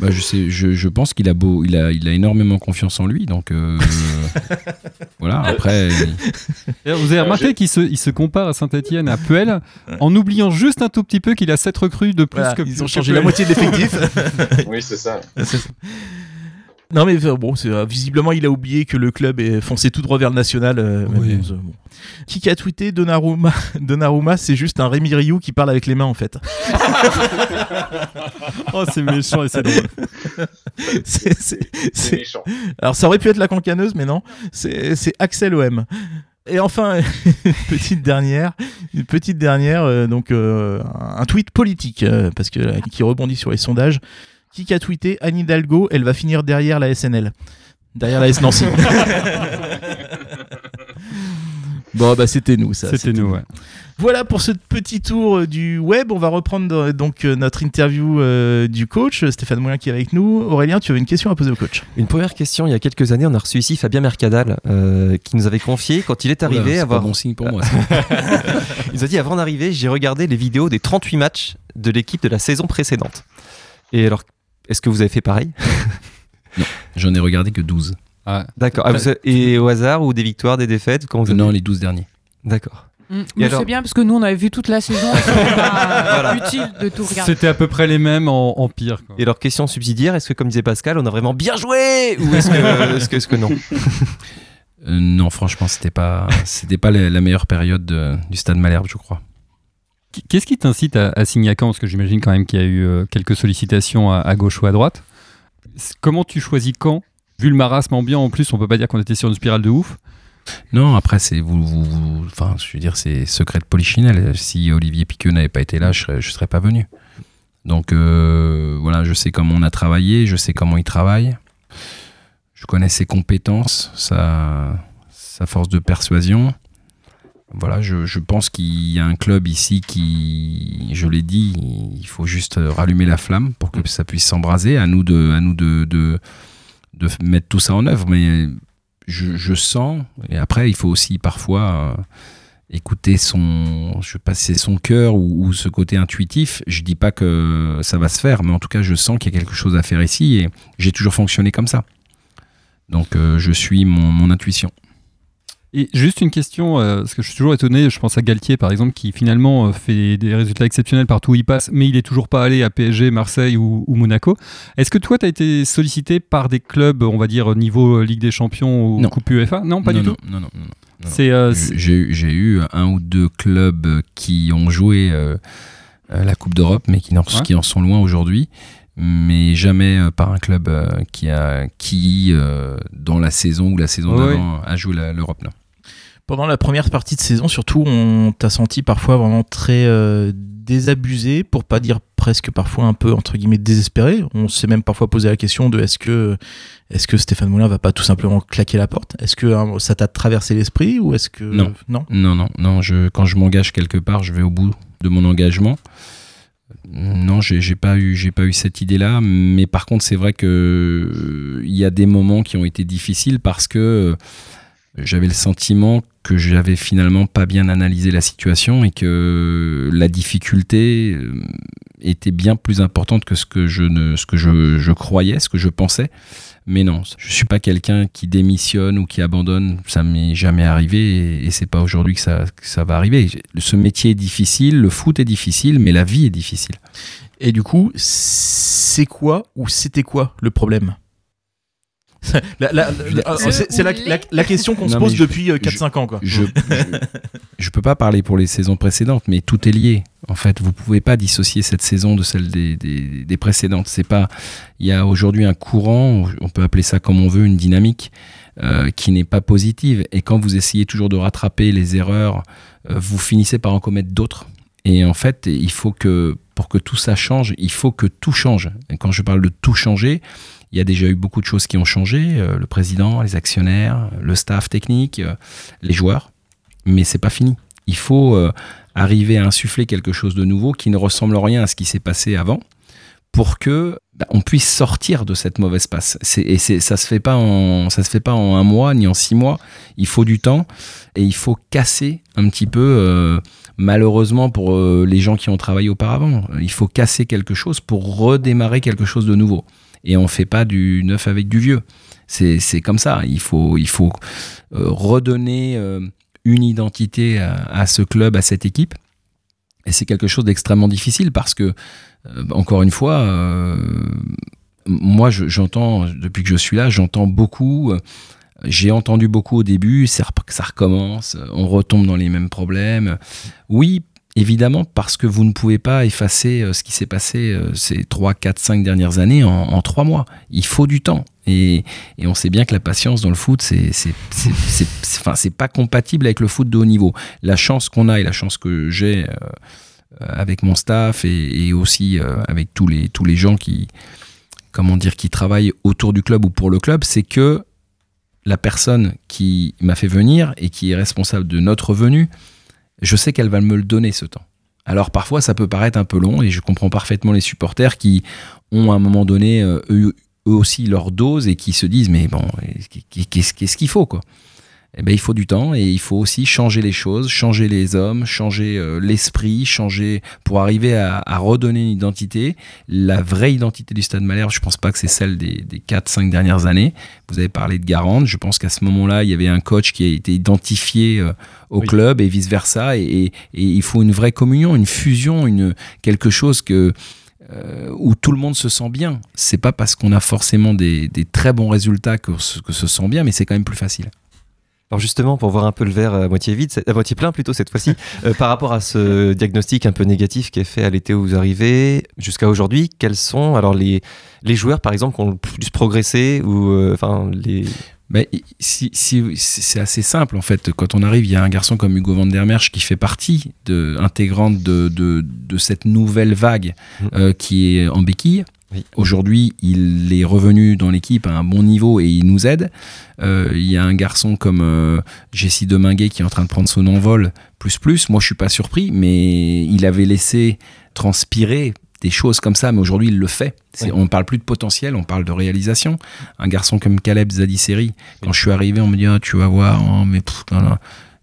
Speaker 5: Bah, je, sais, je, je pense qu'il a, beau, il a, il a énormément confiance en lui. Donc euh, voilà, après,
Speaker 9: Et Vous avez
Speaker 8: Euh,
Speaker 9: remarqué qu'il se, il se compare à Saint-Etienne, à Puel, en oubliant juste un tout petit peu qu'il a 7 recrues de plus
Speaker 1: Voilà,
Speaker 9: que
Speaker 1: Ils ont changé
Speaker 9: Puel.
Speaker 1: la moitié de l'effectif.
Speaker 8: Oui, c'est ça.
Speaker 1: Non mais euh, bon, c'est, euh, visiblement il a oublié que le club est foncé tout droit vers le national. euh,
Speaker 9: Oui.
Speaker 1: bon. Qui a tweeté Donnarumma Donnarumma, c'est juste un Rémi Rioux qui parle avec les mains en fait.
Speaker 9: Oh, c'est méchant et c'est drôle.
Speaker 1: C'est-
Speaker 8: méchant.
Speaker 1: Alors ça aurait pu être la cancaneuse, mais non. C'est c'est Axel OM. Et enfin, une petite dernière, une petite dernière, euh, donc euh, un tweet politique, euh, parce que euh, qui rebondit sur les sondages. Qui a tweeté Anne Hidalgo, elle va finir derrière la SNL, derrière la S Nancy. bon bah c'était nous ça.
Speaker 9: C'était nous, ouais.
Speaker 1: Voilà pour ce petit tour euh, du web. On va reprendre euh, donc euh, notre interview euh, du coach Stéphane Moulin qui est avec nous. Aurélien, tu avais une question à poser au coach.
Speaker 2: Une première question, il y a quelques années, on a reçu ici Fabien Mercadal, euh, qui nous avait confié, quand il est arrivé,
Speaker 5: Oula, c'est
Speaker 2: avoir...
Speaker 5: pas bon signe pour moi.
Speaker 2: il nous a dit, avant d'arriver, j'ai regardé les vidéos des 38 matchs de l'équipe de la saison précédente. Et alors, est-ce que vous avez fait pareil?
Speaker 5: J'en ai regardé que 12.
Speaker 2: D'accord. Ah, vous avez- Et au hasard, ou des victoires, des défaites quand vous avez-
Speaker 5: Non, les 12 derniers.
Speaker 2: D'accord.
Speaker 7: Mm.
Speaker 2: Et
Speaker 7: Mais
Speaker 2: alors
Speaker 7: c'est bien parce que nous on avait vu toute la saison. C'était pas
Speaker 2: Voilà.
Speaker 7: utile de tout regarder.
Speaker 9: C'était à peu près les mêmes en, en pire. quoi.
Speaker 2: Et alors, question subsidiaire, est-ce que, comme disait Pascal, on a vraiment bien joué? Ou est-ce que, non?
Speaker 5: Euh, non, franchement, c'était pas, c'était pas la, la meilleure période de- du Stade Malherbe, je crois.
Speaker 9: Qu'est-ce qui t'incite à, signer à Caen? Parce que j'imagine quand même qu'il y a eu euh, quelques sollicitations à, gauche ou à droite. Comment tu choisis Caen Vu le marasme ambiant, en plus, on peut pas dire qu'on était sur une spirale de ouf.
Speaker 5: Non, après, c'est vous, enfin, je veux dire, c'est secret de polichinelle. Si Olivier Piqueux n'avait pas été là, je serais, je serais pas venu. Donc euh, voilà, je sais comment on a travaillé, je sais comment il travaille, je connais ses compétences, sa force de persuasion. Voilà, je, pense qu'il y a un club ici qui, je l'ai dit, il faut juste rallumer la flamme pour que ça puisse s'embraser. À nous de, à nous de, de, mettre tout ça en œuvre. Mais je, sens, et après, il faut aussi parfois euh, écouter son, je sais pas son cœur ou, ce côté intuitif. Je dis pas que ça va se faire, mais en tout cas, je sens qu'il y a quelque chose à faire ici et j'ai toujours fonctionné comme ça. Donc, euh, je suis mon intuition.
Speaker 9: Et juste une question, euh, parce que je suis toujours étonné, je pense à Galtier par exemple, qui finalement euh, fait des résultats exceptionnels partout où il passe, mais il est toujours pas allé à PSG, Marseille ou, ou Monaco. Est-ce que toi, tu as été sollicité par des clubs, on va dire, niveau euh, Ligue des Champions ou
Speaker 5: Non.
Speaker 9: Coupe UEFA? Non, pas
Speaker 5: non,
Speaker 9: du
Speaker 5: non,
Speaker 9: tout
Speaker 5: Non, non.
Speaker 9: C'est, euh,
Speaker 5: J'ai- eu- j'ai eu un ou deux clubs qui ont joué euh, la Coupe d'Europe, mais qui, n'en-
Speaker 9: Ouais.
Speaker 5: qui en sont loin aujourd'hui. Mais jamais euh, par un club euh, qui, a, qui euh, dans la saison ou la saison d'avant, a joué l'Europe.
Speaker 1: Pendant la première partie de saison, surtout, on t'a senti parfois vraiment très euh, désabusé, pour pas dire presque parfois un peu entre guillemets désespéré. On s'est même parfois posé la question de est-ce que est-ce que Stéphane Moulin va pas tout simplement claquer la porte? Est-ce que hein, ça t'a traversé l'esprit ou est-ce que
Speaker 5: Non.
Speaker 1: non?
Speaker 5: Non, non, non. Je, quand je m'engage quelque part, je vais au bout de mon engagement. Non, j'ai j'ai pas eu, j'ai pas eu cette idée-là. Mais par contre, c'est vrai que euh, il y a des moments qui ont été difficiles parce que euh, j'avais le sentiment que j'avais finalement pas bien analysé la situation et que la difficulté euh, était bien plus importante que ce que je ne, ce que je, je croyais, ce que je pensais. Mais non, je suis pas quelqu'un qui démissionne ou qui abandonne. Ça m'est jamais arrivé et, c'est pas aujourd'hui que ça, que ça va arriver. Ce métier est difficile, le foot est difficile, mais la vie est difficile.
Speaker 1: Et du coup, c'est quoi ou c'était quoi le problème? c'est c'est la, la- la question qu'on se pose
Speaker 5: je-
Speaker 1: depuis euh, 4-5 ans. Quoi.
Speaker 5: Je, je, je peux pas parler pour les saisons précédentes, mais tout est lié. En fait, vous pouvez pas dissocier cette saison de celle des, des, des précédentes. C'est pas. Il y a aujourd'hui un courant, on peut appeler ça comme on veut, une dynamique euh, qui n'est pas positive. Et quand vous essayez toujours de rattraper les erreurs, euh, vous finissez par en commettre d'autres. Et en fait, il faut que pour que tout ça change, il faut que tout change. Et quand je parle de tout changer, il y a déjà eu beaucoup de choses qui ont changé, euh, le président, les actionnaires, le staff technique, euh, les joueurs, mais c'est pas fini. Il faut euh, arriver à insuffler quelque chose de nouveau qui ne ressemble en rien à ce qui s'est passé avant pour que bah, on puisse sortir de cette mauvaise passe. Et ça se ça se fait pas en un mois ni en six mois. Il faut du temps et il faut casser un petit peu. malheureusement pour les gens qui ont travaillé auparavant, il faut casser quelque chose pour redémarrer quelque chose de nouveau. Et on fait pas du neuf avec du vieux. C'est, comme ça. Il faut il faut euh, redonner euh, une identité à, à ce club, à cette équipe. Et c'est quelque chose d'extrêmement difficile parce que, euh, encore une fois, euh, moi je- j'entends, depuis que je suis là, j'entends beaucoup, j'ai entendu beaucoup au début, ça, recommence, on retombe dans les mêmes problèmes. Oui, évidemment, parce que vous ne pouvez pas effacer euh, ce qui s'est passé euh, ces 3, 4, 5 dernières années en, en 3 mois. Il faut du temps. Et, on sait bien que la patience dans le foot, c'est c'est- enfin, pas compatible avec le foot de haut niveau. La chance qu'on a et la chance que j'ai euh, avec mon staff et, aussi avec tous les, tous les gens qui, comment dire, qui travaillent autour du club ou pour le club, c'est que la personne qui m'a fait venir et qui est responsable de notre venue, je sais qu'elle va me le donner ce temps. Alors parfois ça peut paraître un peu long et je comprends parfaitement les supporters qui ont à un moment donné euh, eux, aussi leur dose et qui se disent mais bon qu'est-ce qu'il faut quoi? Eh ben, il faut du temps et il faut aussi changer les choses, changer les hommes, changer euh, l'esprit, changer pour arriver à, à redonner une identité. La vraie identité du Stade Malherbe, je pense pas que c'est celle des, des 4-5 dernières années. Vous avez parlé de Garande, je pense qu'à ce moment-là, il y avait un coach qui a été identifié euh, au
Speaker 1: Oui.
Speaker 5: club et vice-versa. Et, et- et il faut une vraie communion, une fusion, une, quelque chose que euh, où tout le monde se sent bien. C'est pas parce qu'on a forcément des, des très bons résultats que, que se sent bien, mais c'est quand même plus facile.
Speaker 2: Alors justement, pour voir un peu le verre à moitié vide, à moitié plein plutôt cette fois-ci, euh, par rapport à ce diagnostic un peu négatif qui est fait à l'été où vous arrivez jusqu'à aujourd'hui, quels sont alors les, les joueurs par exemple qui ont le plus progressé ou euh, enfin les
Speaker 5: Ben, si, si- c'est assez simple en fait. Quand on arrive, il y a un garçon comme Hugo van der Merch qui fait partie de, intégrante de, de, de cette nouvelle vague euh, qui est en béquille. Aujourd'hui, il est revenu dans l'équipe à un bon niveau et il nous aide. Euh, il y a un garçon comme euh, Jessie Deminguet qui est en train de prendre son envol, plus plus. Moi, je suis pas surpris, mais il avait laissé transpirer des choses comme ça, mais aujourd'hui, il le fait.
Speaker 2: Oui.
Speaker 5: On ne parle plus de potentiel, on parle de réalisation. Un garçon comme Caleb Zadisseri, quand je suis arrivé, on me dit Ah, Tu vas voir, oh, mais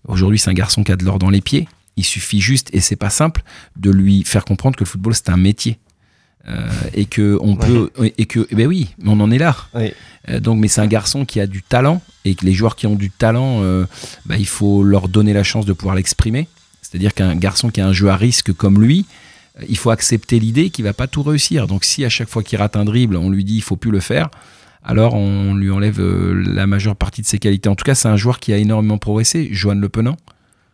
Speaker 5: aujourd'hui, c'est un garçon qui a de l'or dans les pieds. Il suffit juste, et c'est pas simple, de lui faire comprendre que le football, c'est un métier. Euh, et que on peut et que eh ben oui on en est là. Euh, donc mais c'est un garçon qui a du talent et que les joueurs qui ont du talent euh, bah, il faut leur donner la chance de pouvoir l'exprimer. C'est à dire qu'un garçon qui a un jeu à risque comme lui il faut accepter l'idée qu'il va pas tout réussir. Donc si à chaque fois qu'il rate un dribble on lui dit il faut plus le faire alors on lui enlève la majeure partie de ses qualités. En tout cas c'est un joueur qui a énormément progressé Johan Le Penant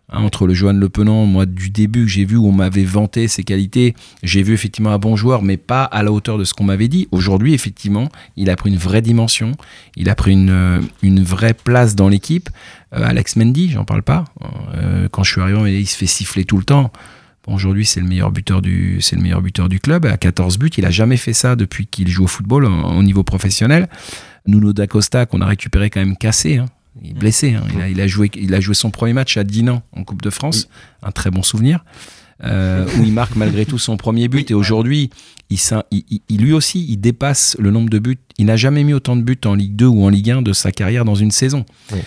Speaker 5: Hein, entre le Johan Le Penant, moi, du début que j'ai vu où on m'avait vanté ses qualités, j'ai vu effectivement un bon joueur, mais pas à la hauteur de ce qu'on m'avait dit. Aujourd'hui, effectivement, il a pris une vraie dimension, il a pris une, euh, une vraie place dans l'équipe. Euh, Alex Mendy, j'en parle pas. Euh, quand je suis arrivé, il se fait siffler tout le temps. Aujourd'hui, c'est le meilleur buteur du, le meilleur buteur du club à 14 buts. Il a jamais fait ça depuis qu'il joue au football au niveau professionnel. Nuno D'Acosta, qu'on a récupéré quand même cassé. hein. Il est blessé. hein. Il, a, il a joué, il a joué son premier match à Dinan en Coupe de France. Un très bon souvenir. Euh, où il marque malgré tout son premier but. Et aujourd'hui, il, lui aussi, il dépasse le nombre de buts. Il n'a jamais mis autant de buts en Ligue 2 ou en Ligue 1 de sa carrière dans une saison.
Speaker 2: Oui.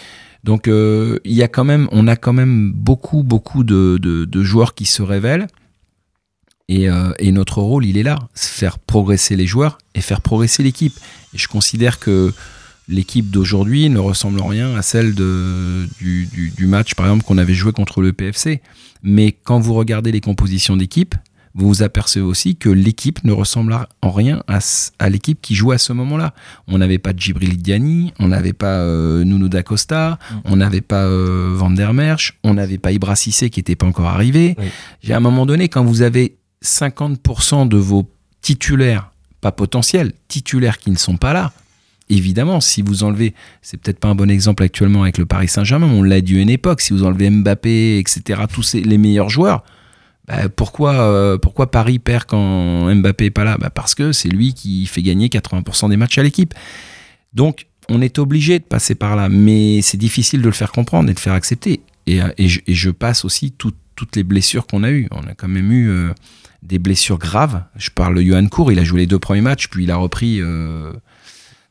Speaker 5: Donc, euh, il y a quand même, on a quand même beaucoup, beaucoup de, de- de joueurs qui se révèlent. Et, euh, et notre rôle, il est là, faire progresser les joueurs et faire progresser l'équipe. Et je considère que l'équipe d'aujourd'hui ne ressemble en rien à celle de, du, du- du match, par exemple, qu'on avait joué contre le PFC. Mais quand vous regardez les compositions d'équipe, vous vous apercevez aussi que l'équipe ne ressemble en rien à, l'équipe qui jouait à ce moment-là. On n'avait pas Djibril Diani, on n'avait pas euh, Nuno da Costa, on n'avait pas euh, Van der Merch, on n'avait pas Ibra Cissé qui n'était pas encore arrivé.
Speaker 2: Oui.
Speaker 5: J'ai à un moment donné, quand vous avez 50% de vos titulaires, pas potentiels, titulaires qui ne sont pas là, évidemment, si vous enlevez, c'est peut-être pas un bon exemple actuellement avec le Paris Saint-Germain, on l'a dit à une époque, si vous enlevez Mbappé, etc., tous ces- les meilleurs joueurs, bah, pourquoi, euh, pourquoi Paris perd quand Mbappé est pas là? Bah, Parce que c'est lui qui fait gagner 80% des matchs à l'équipe. Donc, on est obligé de passer par là, mais c'est difficile de le faire comprendre et de faire accepter. Et, je, passe aussi tout- toutes les blessures qu'on a eues. On a quand même eu euh, des blessures graves. Je parle de Johan Cour, il a joué les deux premiers matchs, puis il a repris. euh,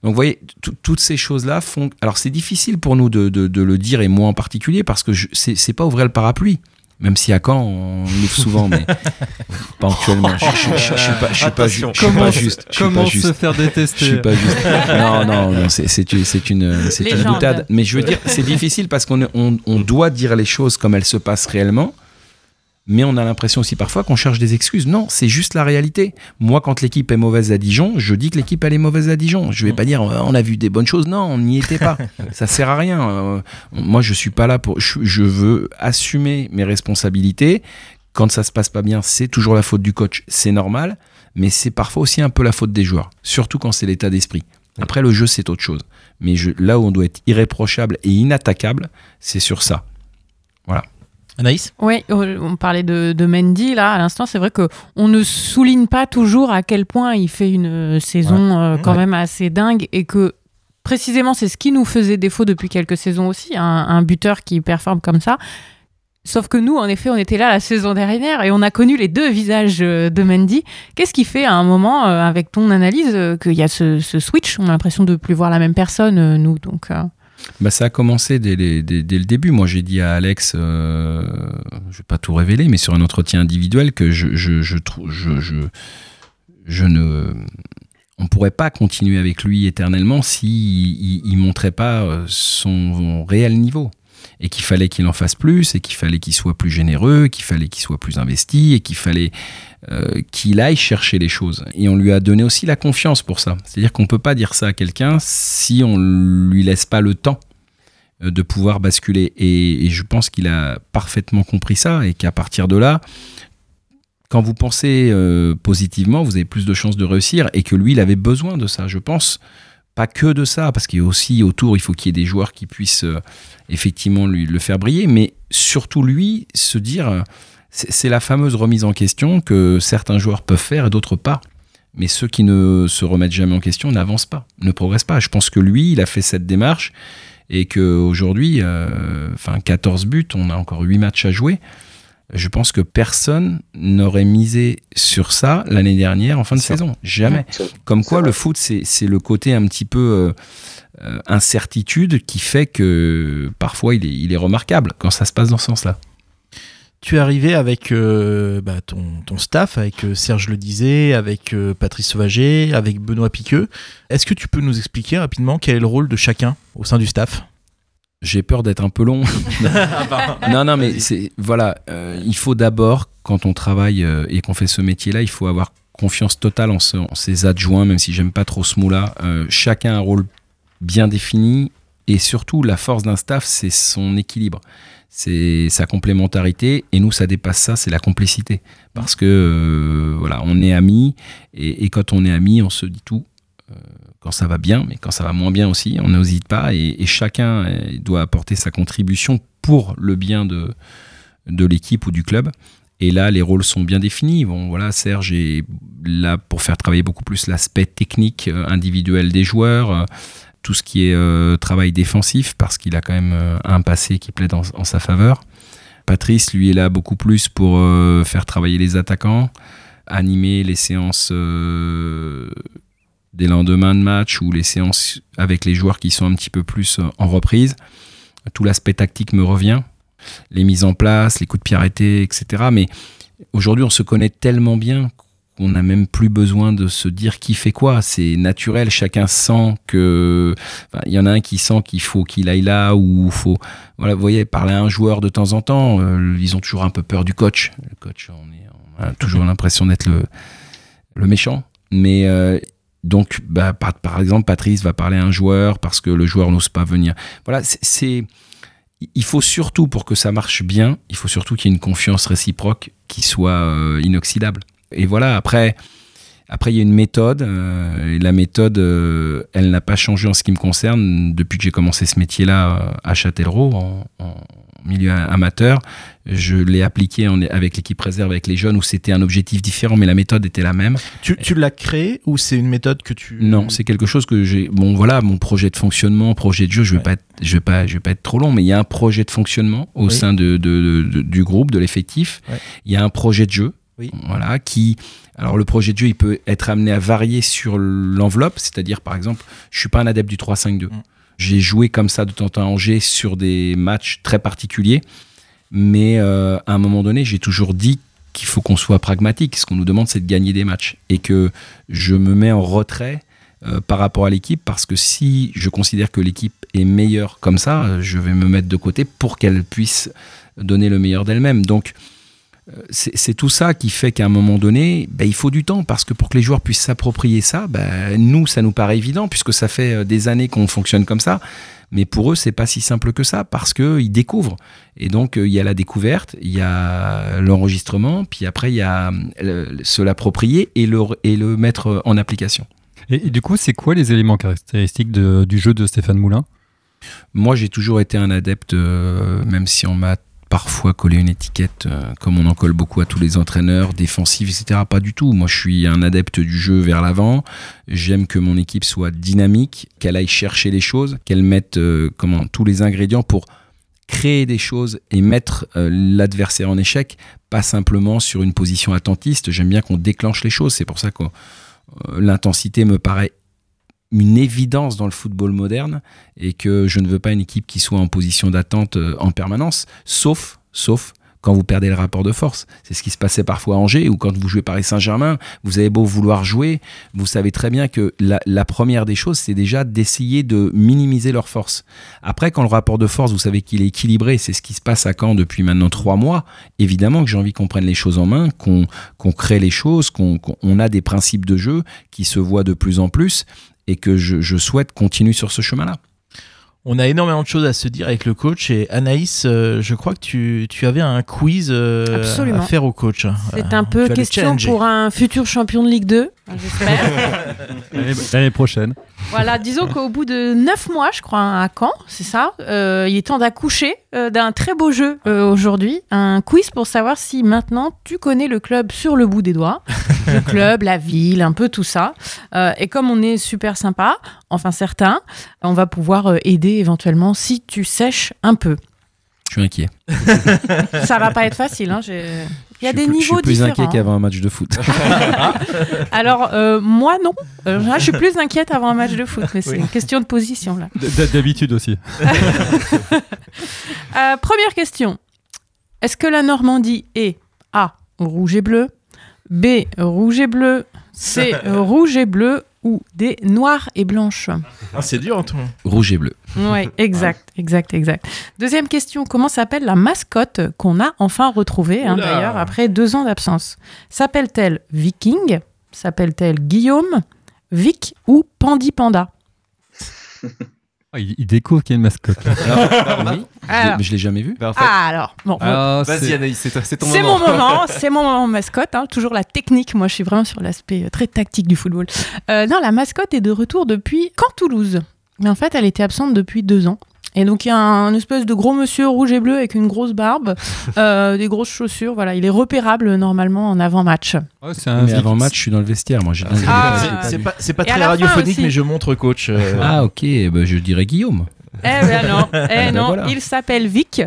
Speaker 5: Donc, vous voyez, tout- toutes ces choses-là font. Alors, c'est difficile pour nous de, de- de le dire, et moi en particulier, parce que je- c'est c'est pas ouvrir le parapluie. Même si à Caen, on l'ouvre souvent, mais pas actuellement. Je, je- je- je suis pas, je suis pas, ju-
Speaker 2: Attention.
Speaker 5: je suis pas
Speaker 9: Comment,
Speaker 5: juste. Je suis
Speaker 9: comment
Speaker 5: pas juste.
Speaker 9: se faire
Speaker 5: Je
Speaker 9: détester
Speaker 5: suis pas juste. Non, non, non, c'est c'est une, c'est une, c'est une
Speaker 7: Légende.
Speaker 5: boutade. Mais je veux dire, c'est difficile parce qu'on on, on doit dire les choses comme elles se passent réellement. Mais on a l'impression aussi parfois qu'on cherche des excuses. Non, c'est juste la réalité. Moi, quand l'équipe est mauvaise à Dijon, je dis que l'équipe elle est mauvaise à Dijon. Je vais pas dire euh, on a vu des bonnes choses. Non, on n'y était pas. Ça sert à rien. Euh, moi, je suis pas là pour. Je, je veux assumer mes responsabilités. Quand ça se passe pas bien, c'est toujours la faute du coach. C'est normal, mais c'est parfois aussi un peu la faute des joueurs. Surtout quand c'est l'état d'esprit. Après, le jeu, c'est autre chose. Mais je- là où on doit être irréprochable et inattaquable, c'est sur ça. Voilà.
Speaker 1: Anaïs
Speaker 7: Oui, on parlait de, de Mendy là à l'instant. C'est vrai que on ne souligne pas toujours à quel point il fait une euh, saison euh, quand
Speaker 1: Ouais.
Speaker 7: même assez dingue et que précisément c'est ce qui nous faisait défaut depuis quelques saisons aussi, un, un buteur qui performe comme ça. Sauf que nous, en effet, on était là la saison dernière et on a connu les deux visages euh, de Mendy. Qu'est-ce qui fait à un moment, avec ton analyse, qu'il y a ce, ce switch? On a l'impression de plus voir la même personne, nous. Donc,
Speaker 5: Bah, ça a commencé dès, le début. Moi, j'ai dit à Alex, euh, je vais pas tout révéler, mais sur un entretien individuel, que je, je, je, je, ne. On pourrait pas continuer avec lui éternellement s'il il, il montrait pas euh, son réel niveau. Et qu'il fallait qu'il en fasse plus, et qu'il fallait qu'il soit plus généreux, qu'il fallait qu'il soit plus investi, et qu'il fallait euh, qu'il aille chercher les choses. Et on lui a donné aussi la confiance pour ça. C'est-à-dire qu'on peut pas dire ça à quelqu'un si on lui laisse pas le temps euh, de pouvoir basculer. Et, je pense qu'il a parfaitement compris ça et qu'à partir de là, quand vous pensez euh, positivement, vous avez plus de chances de réussir et que lui, il avait besoin de ça, je pense. Pas que de ça, parce qu'il y a aussi autour, il faut qu'il y ait des joueurs qui puissent effectivement lui, le faire briller, mais surtout lui, se dire, c'est la fameuse remise en question que certains joueurs peuvent faire et d'autres pas. Mais ceux qui ne se remettent jamais en question n'avancent pas, ne progressent pas. Je pense que lui, il a fait cette démarche et qu'aujourd'hui, euh, enfin 14 buts, on a encore 8 matchs à jouer. Je pense que personne n'aurait misé sur ça l'année dernière en fin de saison. Jamais. Comme quoi, le foot, c'est le côté un petit peu euh, euh, incertitude qui fait que parfois il est, il est remarquable quand ça se passe dans ce sens-là.
Speaker 1: Tu es arrivé avec euh, bah, ton, ton staff, avec euh, Serge Le Disait, avec euh, Patrice Sauvager, avec Benoît Piqueux. Est-ce que tu peux nous expliquer rapidement quel est le rôle de chacun au sein du staff?
Speaker 5: J'ai peur d'être un peu long. non, non, mais c'est voilà, euh, il faut d'abord, quand on travaille et qu'on fait ce métier-là, il faut avoir confiance totale en, ce- en ses adjoints, même si j'aime pas trop ce mot-là. Chacun a un rôle bien défini et surtout la force d'un staff, c'est son équilibre, c'est sa complémentarité et nous, ça dépasse ça, c'est la complicité, parce que euh, voilà, on est amis et, quand on est amis, on se dit tout. Euh, quand ça va bien, mais quand ça va moins bien aussi, on n'hésite pas et, chacun euh, doit apporter sa contribution pour le bien de, de l'équipe ou du club. Et là, les rôles sont bien définis. Bon, voilà, Serge est là pour faire travailler beaucoup plus l'aspect technique individuel des joueurs, tout ce qui est euh, travail défensif, parce qu'il a quand même euh, un passé qui dans- en sa faveur. Patrice, lui, est là beaucoup plus pour euh, faire travailler les attaquants, animer les séances des lendemains de match ou les séances avec les joueurs qui sont un petit peu plus en reprise. Tout l'aspect tactique me revient, les mises en place, les coups de pied arrêtés, etc. Mais aujourd'hui, on se connaît tellement bien qu'on n'a même plus besoin de se dire qui fait quoi. C'est naturel, chacun sent que. Il y en a un qui sent qu'il faut qu'il aille là ou faut. Voilà, vous voyez, parler à un joueur de temps en temps, euh, ils ont toujours un peu peur du coach. Le coach, on on On a toujours l'impression d'être le, méchant. Mais euh, donc, bah, par, exemple, Patrice va parler à un joueur parce que le joueur n'ose pas venir. Voilà, c'est. Il faut surtout, pour que ça marche bien, il faut surtout qu'il y ait une confiance réciproque qui soit euh, inoxydable. Et voilà, après, après, il y a une méthode. euh, et la méthode, euh, elle n'a pas changé en ce qui me concerne depuis que j'ai commencé ce métier-là euh, à Châtellerault, en, en milieu amateur. Je l'ai appliqué en- avec l'équipe réserve, avec les jeunes, où c'était un objectif différent, mais la méthode était la même.
Speaker 1: Tu, tu l'as créé ou c'est une méthode que tu.
Speaker 5: Non, c'est quelque chose que j'ai. Bon, voilà, mon projet de fonctionnement, projet de jeu. Je vais
Speaker 1: Ouais.
Speaker 5: pas, être, je vais pas, je vais pas être trop long, mais il y a un projet de fonctionnement au
Speaker 1: Oui.
Speaker 5: sein de, de- de- du groupe, de l'effectif.
Speaker 1: Ouais.
Speaker 5: Il y a un projet de jeu.
Speaker 1: Oui.
Speaker 5: Voilà, qui. Alors, le projet de jeu, il peut être amené à varier sur l'enveloppe, c'est-à-dire, par exemple, je suis pas un adepte du 3-5-2.
Speaker 1: Mm.
Speaker 5: J'ai joué comme ça de temps en temps à Angers sur des matchs très particuliers, mais euh, à un moment donné, j'ai toujours dit qu'il faut qu'on soit pragmatique. Ce qu'on nous demande, c'est de gagner des matchs. Et que je me mets en retrait euh, par rapport à l'équipe parce que si je considère que l'équipe est meilleure comme ça, euh, je vais me mettre de côté pour qu'elle puisse donner le meilleur d'elle-même. Donc, c'est tout ça qui fait qu'à un moment donné, ben, il faut du temps parce que pour que les joueurs puissent s'approprier ça, ben, nous, ça nous paraît évident puisque ça fait euh, des années qu'on fonctionne comme ça. Mais pour eux, c'est pas si simple que ça parce qu'ils découvrent. Et donc, euh, il y a la découverte, il y a l'enregistrement, puis après, il y a euh, se l'approprier et le, et le mettre en application.
Speaker 9: Et, et du coup, c'est quoi les éléments caractéristiques de- du jeu de Stéphane Moulin?
Speaker 5: Moi, j'ai toujours été un adepte, euh, même si on m'a parfois collé une étiquette, euh, comme on en colle beaucoup à tous les entraîneurs, défensifs, etc. Pas du tout. Moi, je suis un adepte du jeu vers l'avant. J'aime que mon équipe soit dynamique, qu'elle aille chercher les choses, qu'elle mette euh, comment, tous les ingrédients pour créer des choses et mettre euh, l'adversaire en échec, pas simplement sur une position attentiste. J'aime bien qu'on déclenche les choses. C'est pour ça que l'intensité me paraît une évidence dans le football moderne et que je ne veux pas une équipe qui soit en position d'attente euh, en permanence, sauf, sauf quand vous perdez le rapport de force. C'est ce qui se passait parfois à Angers ou quand vous jouez Paris Saint-Germain, vous avez beau vouloir jouer, vous savez très bien que la, première des choses, c'est déjà d'essayer de minimiser leur force. Après, quand le rapport de force, vous savez qu'il est équilibré, c'est ce qui se passe à Caen depuis maintenant trois mois, évidemment que j'ai envie qu'on prenne les choses en main, qu'on qu'on crée les choses, qu'on on a des principes de jeu qui se voient de plus en plus et que je, je souhaite continuer sur ce chemin-là.
Speaker 1: On a énormément de choses à se dire avec le coach. Et Anaïs, euh, je crois que tu, tu avais un quiz euh,
Speaker 7: Absolument.
Speaker 1: à faire au coach.
Speaker 7: C'est
Speaker 1: Euh,
Speaker 7: un peu
Speaker 1: vas le
Speaker 7: question pour un futur champion de Ligue 2, hein, j'espère.
Speaker 9: L'année prochaine.
Speaker 7: voilà, disons qu'au bout de 9 mois, je crois, à Caen, c'est ça, euh, il est temps d'accoucher euh, d'un très beau jeu euh, aujourd'hui. Un quiz pour savoir si maintenant tu connais le club sur le bout des doigts. le club, la ville, un peu tout ça. Et comme on est super sympa, enfin certains, on va pouvoir aider éventuellement si tu sèches un peu.
Speaker 5: Je suis inquiet.
Speaker 7: Ça va pas être facile. Hein, j'ai- il y a des
Speaker 5: plus,
Speaker 7: niveaux
Speaker 5: Je suis plus
Speaker 7: différents.
Speaker 5: inquiet qu'avant un match de foot.
Speaker 7: Alors, euh, moi, non. Euh, là, je suis plus inquiète avant un match de foot, mais c'est
Speaker 1: Oui.
Speaker 7: une question de position, là.
Speaker 9: D'habitude aussi.
Speaker 7: Euh, première question. Est-ce que la Normandie est A. Rouge et bleu B. Rouge et bleu C. Rouge et bleu ou D. Noir et blanche
Speaker 1: Ah, c'est dur, Antoine.
Speaker 5: Rouge et bleu.
Speaker 7: Oui, exact, exact, exact. Deuxième question. Comment s'appelle la mascotte qu'on a enfin retrouvée, hein, d'ailleurs, après deux ans d'absence? S'appelle-t-elle Viking? S'appelle-t-elle Guillaume? Vic ou Pandi Panda?
Speaker 9: Ah, il, il découvre qu'il y a une mascotte.
Speaker 5: Oui, je l'ai-
Speaker 7: Alors.
Speaker 5: mais je l'ai jamais vu.
Speaker 2: Bah, en fait,
Speaker 7: Ah alors, bon,
Speaker 9: Ah,
Speaker 2: vas-y
Speaker 9: c'est-
Speaker 2: Anaïs, c'est c'est ton
Speaker 7: C'est
Speaker 2: moment.
Speaker 7: mon moment, c'est mon moment mascotte. hein. toujours la technique. Moi, je suis vraiment sur l'aspect euh, très tactique du football. Euh, non, la mascotte est de retour depuis quand Toulouse? Mais en fait, elle était absente depuis deux ans. Et donc, il y a un espèce de gros monsieur rouge et bleu avec une grosse barbe, euh, des grosses chaussures. Voilà, il est repérable normalement en avant-match.
Speaker 9: Ouais, c'est un
Speaker 5: Mais
Speaker 9: Vic.
Speaker 5: avant match, je suis dans le vestiaire. Moi, j'ai
Speaker 7: Ah,
Speaker 1: C'est- pas, c'est très radiophonique, mais je montre coach. euh,
Speaker 5: Ah, ok. bah, je dirais Guillaume.
Speaker 7: Eh ben non, eh
Speaker 5: ben
Speaker 7: non.
Speaker 5: voilà.
Speaker 7: il s'appelle Vic.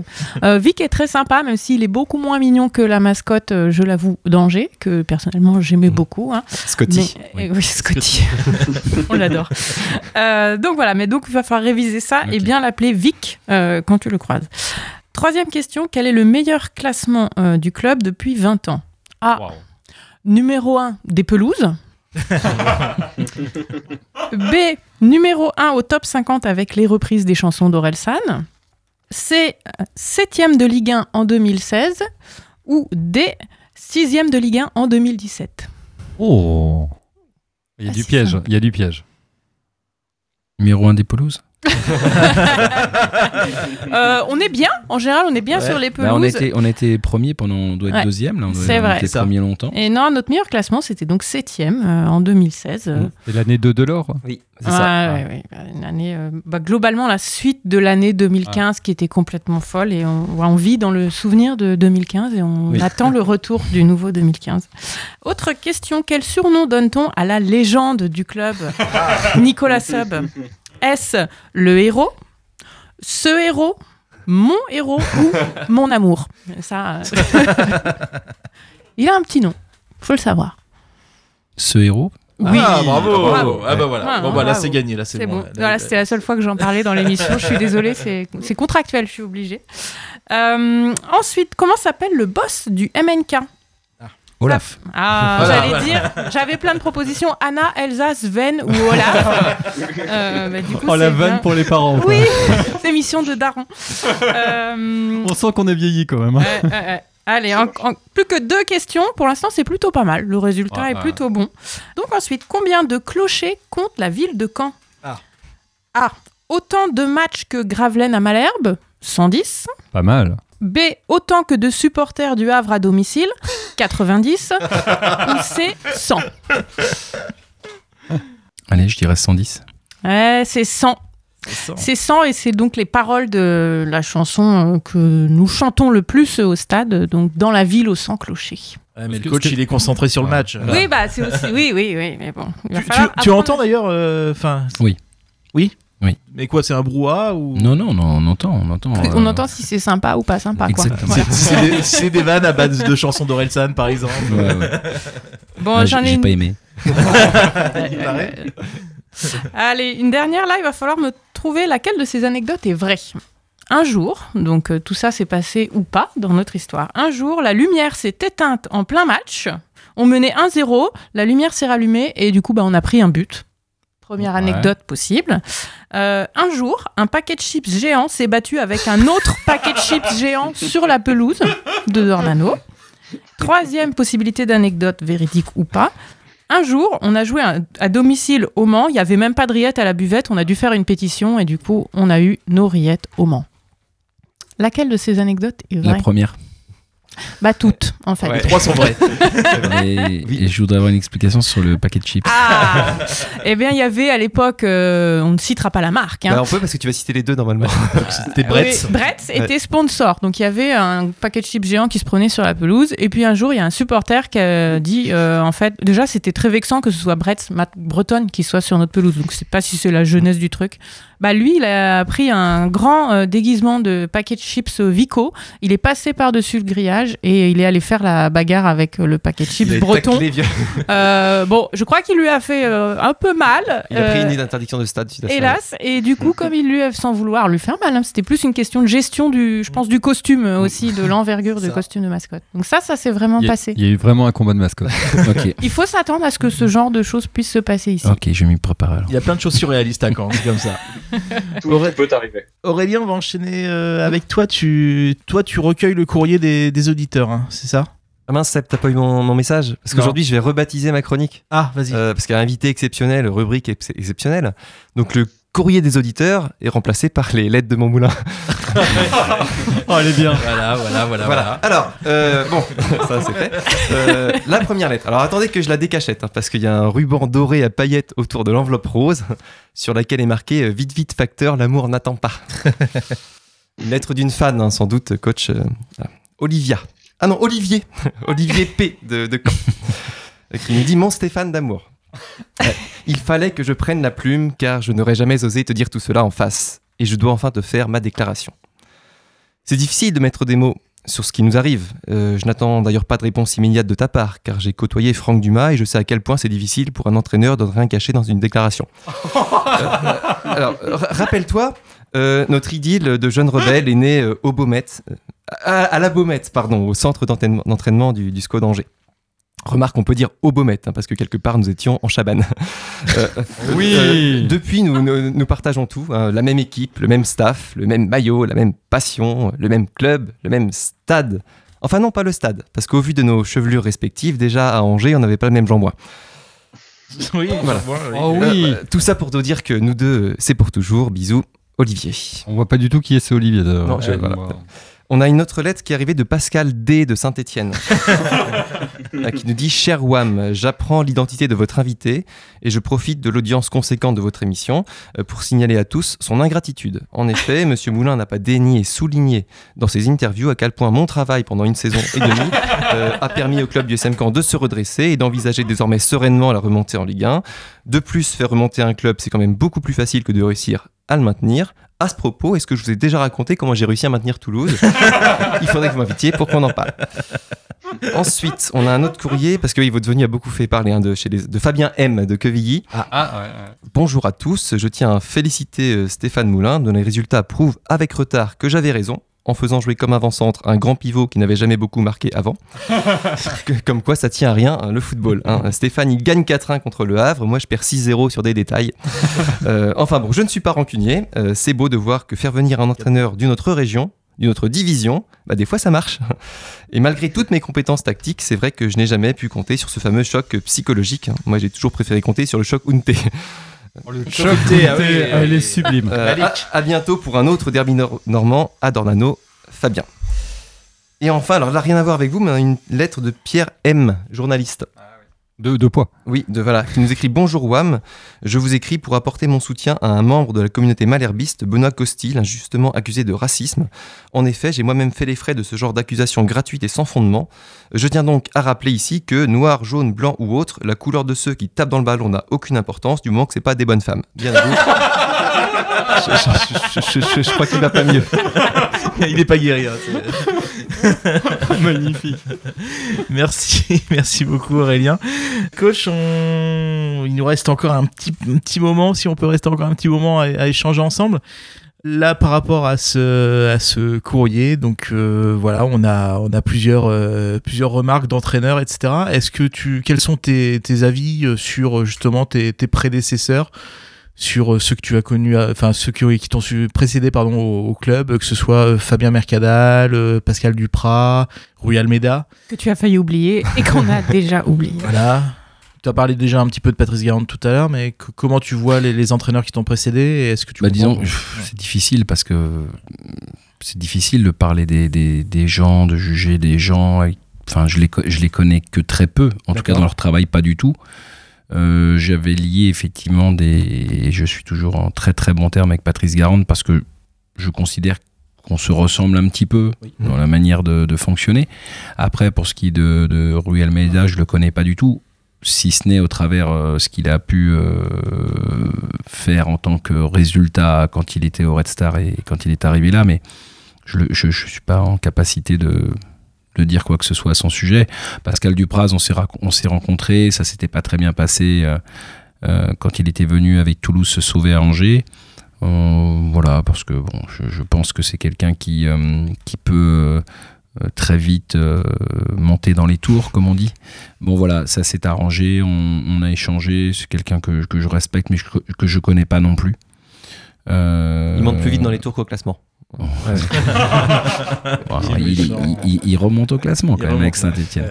Speaker 7: Euh, Vic est très sympa, même s'il est beaucoup moins mignon que la mascotte, euh, je l'avoue, d'Angers, que personnellement j'aimais beaucoup. hein.
Speaker 2: Scotty.
Speaker 7: Mais- euh, oui, Scotty. On l'adore. Donc voilà, mais donc il va falloir réviser ça et bien l'appeler Vic quand tu le croises. Troisième question, quel est le meilleur classement du club depuis 20 ans? A. Numéro 1 des pelouses. B. Numéro 1 au top 50 avec les reprises des chansons d'Orelsan. C. 7 de Ligue 1 en 2016. Ou D. Sixième de Ligue 1 en 2017.
Speaker 9: Oh Il y a
Speaker 7: Ah,
Speaker 9: du piège,
Speaker 7: simple.
Speaker 9: il y a du piège.
Speaker 5: Numéro 1 des pelouses?
Speaker 7: Euh, on est bien, en général, on est bien
Speaker 5: Ouais.
Speaker 7: sur les pelouses.
Speaker 5: Bah, on, était, on était premier pendant. On doit être
Speaker 7: Ouais.
Speaker 5: deuxième, là. On, doit-
Speaker 7: C'est
Speaker 5: on
Speaker 7: vrai.
Speaker 5: était
Speaker 7: Ça.
Speaker 5: premier longtemps.
Speaker 7: Et non, notre meilleur classement, c'était donc septième euh, en 2016. euh,
Speaker 9: C'est l'année de Delors.
Speaker 2: Oui, c'est
Speaker 7: Ouais,
Speaker 2: ça.
Speaker 7: ouais, ouais, bah, une année, euh, bah, globalement, la suite de l'année 2015 qui était complètement folle et on, on vit dans le souvenir de 2015 et on
Speaker 5: Oui.
Speaker 7: attend le retour du nouveau 2015. Autre question, quel surnom donne-t-on à la légende du club? Nicolas Sub Est-ce le héros Ce héros Mon héros ou mon amour? Ça, euh, Il a un petit nom, faut le savoir.
Speaker 5: Ce héros?
Speaker 7: Oui.
Speaker 1: Ah, bravo.
Speaker 7: Bravo.
Speaker 1: Ah bah voilà.
Speaker 7: Ah,
Speaker 1: bon bah là c'est gagné, là c'est bon.
Speaker 7: bon.
Speaker 1: là.
Speaker 7: Voilà, c'était la seule fois que j'en parlais dans l'émission. Je suis désolée, c'est c'est contractuel, je suis obligée. Euh, ensuite, comment s'appelle le boss du MNK
Speaker 5: Olaf.
Speaker 7: Ah,
Speaker 1: Voilà,
Speaker 7: j'allais dire, j'avais plein de propositions Anna, Elsa, Sven ou Olaf. Euh, bah, du coup,
Speaker 9: Oh la
Speaker 7: c'est
Speaker 9: vanne
Speaker 7: bien.
Speaker 9: pour les parents. quoi.
Speaker 7: Oui, c'est mission de daron. Euh,
Speaker 9: On sent qu'on est vieilli quand même.
Speaker 7: Allez, en- en- plus que deux questions. Pour l'instant, c'est plutôt pas mal. Le résultat est
Speaker 9: ouais.
Speaker 7: plutôt bon. Donc ensuite, combien de clochers compte la ville de Caen?
Speaker 1: Ah.
Speaker 7: A. Autant de matchs que Gravelaine à Malherbe 110.
Speaker 9: Pas mal.
Speaker 7: B. Autant que de supporters du Havre à domicile 90. Ou C. 100.
Speaker 5: Allez, je dirais 110.
Speaker 7: Ouais, c'est 100. C'est 100 et c'est donc les paroles de la chanson euh, que nous chantons le plus au stade, donc dans la ville aux 100 clochers.
Speaker 1: Ouais, mais le coach
Speaker 9: que-
Speaker 1: il est concentré sur le match.
Speaker 7: Oui, bah c'est aussi. Oui, oui, oui, mais bon. il va
Speaker 1: Tu, entends d'ailleurs, euh.
Speaker 5: Oui.
Speaker 1: Oui.
Speaker 5: Oui.
Speaker 1: Mais quoi, c'est un brouhaha ou
Speaker 5: Non, non, non, on entend, on entend.
Speaker 7: On
Speaker 5: euh,
Speaker 7: entend si c'est sympa ou pas sympa, quoi.
Speaker 5: Exactement.
Speaker 7: Voilà.
Speaker 1: C'est des, des vannes à base de chansons d'Orelsan par exemple.
Speaker 5: Ouais, ouais.
Speaker 7: Bon,
Speaker 5: Ouais,
Speaker 7: j'en
Speaker 5: j'ai
Speaker 7: ai
Speaker 5: j'ai
Speaker 7: une.
Speaker 5: pas aimé.
Speaker 1: Il paraît.
Speaker 7: Allez, une dernière là, il va falloir me trouver laquelle de ces anecdotes est vraie. Un jour, donc euh, tout ça s'est passé ou pas dans notre histoire. Un jour, la lumière s'est éteinte en plein match. On menait 1-0, la lumière s'est rallumée et du coup, bah, on a pris un but. Première
Speaker 9: Ouais.
Speaker 7: anecdote possible. Euh, un jour, un paquet de chips géant s'est battu avec un autre paquet de chips géant sur la pelouse de Dornano. Troisième possibilité d'anecdote véridique ou pas. Un jour, on a joué à, domicile au Mans. Il n'y avait même pas de rillettes à la buvette. On a dû faire une pétition et du coup, on a eu nos rillettes au Mans. Laquelle de ces anecdotes est
Speaker 5: La
Speaker 7: vraie
Speaker 5: première.
Speaker 7: Bah toutes, en fait.
Speaker 1: Les trois sont vrais.
Speaker 5: Et, et je voudrais avoir une explication sur le paquet de chips.
Speaker 7: Ah Eh bien, il y avait à l'époque, euh, on ne citera pas la marque. hein.
Speaker 2: Bah, on peut parce que tu vas citer les deux normalement.
Speaker 1: C'était Bretz.
Speaker 7: Oui, Bretz était sponsor. Donc il y avait un paquet de chips géant qui se prenait sur la pelouse. Et puis un jour, il y a un supporter qui a dit euh, en fait, déjà, c'était très vexant que ce soit Bretz, Matt Breton, qui soit sur notre pelouse. Donc je sais pas si c'est la jeunesse du truc. Bah lui, il a pris un grand euh, déguisement de paquet de chips Vico. Il est passé par-dessus le grillage et il est allé faire la bagarre avec euh, le paquet de chips breton. Euh, bon, je crois qu'il lui a fait euh, un peu mal.
Speaker 2: Il a pris
Speaker 7: Euh,
Speaker 2: une d'interdiction de stade. ça.
Speaker 7: Hélas, et du coup, comme il lui a sans vouloir lui faire mal, hein, c'était plus une question de gestion du, je pense, du costume euh, aussi, de l'envergure du costume de mascotte. Donc ça, ça s'est vraiment
Speaker 9: Il y, a,
Speaker 7: passé.
Speaker 9: il y a eu vraiment un combat de mascotte.
Speaker 7: Il faut s'attendre à ce que ce genre de choses puisse se passer ici.
Speaker 5: ok, je vais m'y préparer alors.
Speaker 1: Il y a plein de choses surréalistes à Caen, comme ça.
Speaker 8: Tout
Speaker 1: Auré-
Speaker 8: peut arriver.
Speaker 1: Aurélien, on va enchaîner euh, avec toi. Tu, toi, tu recueilles le courrier des, des auditeurs, hein, c'est ça?
Speaker 2: Ah mince, Seb, t'as pas eu mon, mon message? Parce qu'aujourd'hui, je vais rebaptiser ma chronique.
Speaker 1: Ah, vas-y.
Speaker 2: Euh, parce qu'il y a un invité exceptionnel, rubrique ex- exceptionnelle. Donc le courrier des auditeurs est remplacé par les lettres de mon moulin.
Speaker 9: Oh, elle est bien.
Speaker 1: Voilà, voilà, voilà,
Speaker 2: Voilà. Alors, euh, bon, ça c'est fait. Euh, la première lettre. Alors attendez que je la décachette, hein, parce qu'il y a un ruban doré à paillettes autour de l'enveloppe rose, sur laquelle est marqué euh, Vite, vite, facteur, l'amour n'attend pas. Une lettre d'une fan, hein, sans doute, coach euh, voilà. Olivia. Ah non, Olivier. Olivier P. de, de Caen. Qui nous dit Mon Stéphane d'amour. Il fallait que je prenne la plume, car je n'aurais jamais osé te dire tout cela en face. Et je dois enfin te faire ma déclaration. C'est difficile de mettre des mots sur ce qui nous arrive. Euh, je n'attends d'ailleurs pas de réponse immédiate de ta part, car j'ai côtoyé Franck Dumas et je sais à quel point c'est difficile pour un entraîneur de rien cacher dans une déclaration. Euh, alors, ra- rappelle-toi, euh, notre idylle de jeune rebelle est née euh, au Baumette, euh, à, à la Baumette, pardon, au centre d'entraînement du, du SCO d'Angers. Remarque, on peut dire au Baumette, hein, parce que quelque part nous étions en Chabanne. Euh,
Speaker 9: Oui.
Speaker 2: euh, depuis, nous, nous, nous partageons tout hein, la même équipe, le même staff, le même maillot, la même passion, le même club, le même stade. Enfin non, pas le stade, parce qu'au vu de nos chevelures respectives, déjà à Angers, on n'avait pas le même jambon.
Speaker 1: Oui,
Speaker 2: Voilà.
Speaker 9: Oh oui.
Speaker 2: Euh, tout ça pour te dire que nous deux, c'est pour toujours. Bisous, Olivier.
Speaker 9: On voit pas du tout qui est ce Olivier. d'ailleurs.
Speaker 2: Non, je- voilà. On a une autre lettre qui est arrivée de Pascal D de Saint-Étienne, qui nous dit Cher Wam, j'apprends l'identité de votre invité et je profite de l'audience conséquente de votre émission euh, pour signaler à tous son ingratitude. En effet, Monsieur Moulin n'a pas daigné et souligné dans ses interviews à quel point mon travail pendant une saison et demie euh, a permis au club du SM Caen de se redresser et d'envisager désormais sereinement la remontée en Ligue 1. De plus, faire remonter un club, c'est quand même beaucoup plus facile que de réussir à le maintenir. À ce propos, est-ce que je vous ai déjà raconté comment j'ai réussi à maintenir Toulouse Il faudrait que vous m'invitiez pour qu'on en parle. Ensuite, on a un autre courrier, parce que oui, votre venue a beaucoup fait parler hein, de, chez les- de Fabien M de Quevilly.
Speaker 9: Ah, ouais, ouais.
Speaker 2: Bonjour à tous, je tiens à féliciter euh, Stéphane Moulin, dont les résultats prouvent avec retard que j'avais raison. En faisant jouer comme avant-centre un grand pivot qui n'avait jamais beaucoup marqué avant. Comme quoi, ça tient à rien, hein, le football. hein. Stéphane, il gagne 4-1 contre le Havre. Moi, je perds 6-0 sur des détails. Euh, enfin bon, je ne suis pas rancunier. Euh, c'est beau de voir que faire venir un entraîneur d'une autre région, d'une autre division, bah, des fois ça marche. Et malgré toutes mes compétences tactiques, c'est vrai que je n'ai jamais pu compter sur ce fameux choc psychologique. Moi, j'ai toujours préféré compter sur le choc Unte.
Speaker 9: Oh, le
Speaker 1: Choc ah oui,
Speaker 9: elle est sublime.
Speaker 2: Euh, à, à bientôt pour un autre derby nor- normand à Dornano, Fabien. Et enfin, alors là, rien à voir avec vous, mais une lettre de Pierre M, journaliste.
Speaker 9: De, de poids.
Speaker 2: Oui, de voilà, qui nous écrit Bonjour Wam, je vous écris pour apporter mon soutien à un membre de la communauté malherbiste, Benoît Costil, injustement accusé de racisme. En effet, j'ai moi-même fait les frais de ce genre d'accusations gratuites et sans fondement. Je tiens donc à rappeler ici que noir, jaune, blanc ou autre, la couleur de ceux qui tapent dans le ballon n'a aucune importance du moment que c'est pas des bonnes femmes. Bien à vous. je, je- je- je- je crois qu'il va pas mieux.
Speaker 1: Il n'est pas guéri. hein, c'est-
Speaker 9: Magnifique.
Speaker 1: Merci, merci beaucoup Aurélien. Coach, il nous reste encore un petit, petit moment, si on peut rester encore un petit moment à, échanger ensemble. Là, par rapport à ce, à ce courrier, donc euh, voilà, on a, on a plusieurs, euh, plusieurs remarques d'entraîneurs, etc. Est-ce que tu, quels sont tes, tes avis euh, sur justement tes, tes prédécesseurs, sur euh, ceux que tu as connus, enfin ceux qui, ont- qui t'ont précédé pardon au, au club, que ce soit euh, Fabien Mercadal, euh, Pascal Duprat, Rui Almeida.
Speaker 7: Que tu as failli oublier et qu'on a déjà oublié.
Speaker 1: Voilà. Tu as parlé déjà un petit peu de Patrice Garand tout à l'heure, mais que- comment tu vois les, les entraîneurs qui t'ont précédé Est-ce que tu
Speaker 5: Bah, disons, c'est difficile parce que c'est difficile de parler des, des, des gens, de juger des gens. Enfin, je les, je les connais que très peu, en tout cas dans leur travail, pas du tout. Euh, J'avais lié effectivement des. Et je suis toujours en très très bon terme avec Patrice Garande parce que je considère qu'on se ressemble un petit peu
Speaker 1: Oui.
Speaker 5: dans la manière de, de fonctionner. Après, pour ce qui est de, de Rui Almeida, je le connais pas du tout, si ce n'est au travers euh, ce qu'il a pu euh, faire en tant que résultat quand il était au Red Star et quand il est arrivé là, mais je ne suis pas en capacité de, de dire quoi que ce soit à son sujet. Pascal Dupraz, on s'est rencontrés, ça s'était pas très bien passé euh, euh, quand il était venu avec Toulouse se sauver à Angers. Euh, voilà, parce que je, pense que c'est quelqu'un qui, peut très vite monter dans les tours, comme on dit. Bon voilà, ça s'est arrangé, on, a échangé, c'est quelqu'un que, je respecte mais que je connais pas non plus.
Speaker 2: Il monte plus vite dans les tours qu'au classement.
Speaker 5: Il, il- il- il remonte au classement quand même avec Saint-Etienne.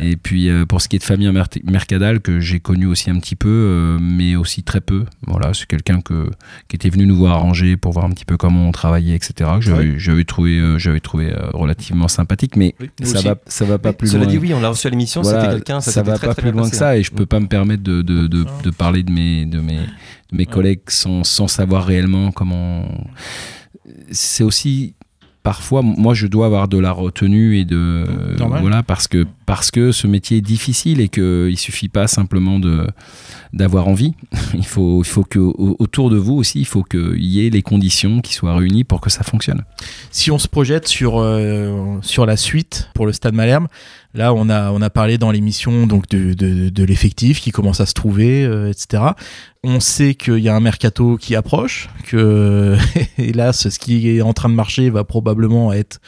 Speaker 5: Et puis euh, pour ce qui est de Fabien Mer- Mercadal, que j'ai connu aussi un petit peu, euh, mais aussi très peu. Voilà, c'est quelqu'un que, qui était venu nous voir à Angers pour voir un petit peu comment on travaillait, etc. Que j'avais, trouvé, euh, j'avais trouvé relativement sympathique, mais
Speaker 1: Oui,
Speaker 5: ça va, ça va pas
Speaker 2: Oui,
Speaker 5: plus
Speaker 2: Cela
Speaker 5: loin.
Speaker 2: dit, oui, on l'a reçu à l'émission,
Speaker 5: Voilà,
Speaker 2: c'était quelqu'un, ça,
Speaker 5: ça va
Speaker 2: très,
Speaker 5: pas
Speaker 2: très
Speaker 5: plus loin que ça
Speaker 2: hein.
Speaker 5: et je peux pas me permettre de, de, de, de parler de mes, de mes, de mes collègues sans, sans savoir réellement comment. C'est aussi parfois, moi, je dois avoir de la retenue et de
Speaker 1: Normal.
Speaker 5: voilà parce que parce que ce métier est difficile et que il suffit pas simplement d'avoir envie. Il faut il faut que au- autour de vous aussi, il faut qu'il y ait les conditions qui soient réunies pour que ça fonctionne.
Speaker 1: Si on se projette sur, euh, sur la suite pour le Stade Malherbe, là on a, on a parlé dans l'émission de, de l'effectif qui commence à se trouver, euh, etc. On sait qu'il y a un mercato qui approche, que hélas ce qui est en train de marcher va probablement être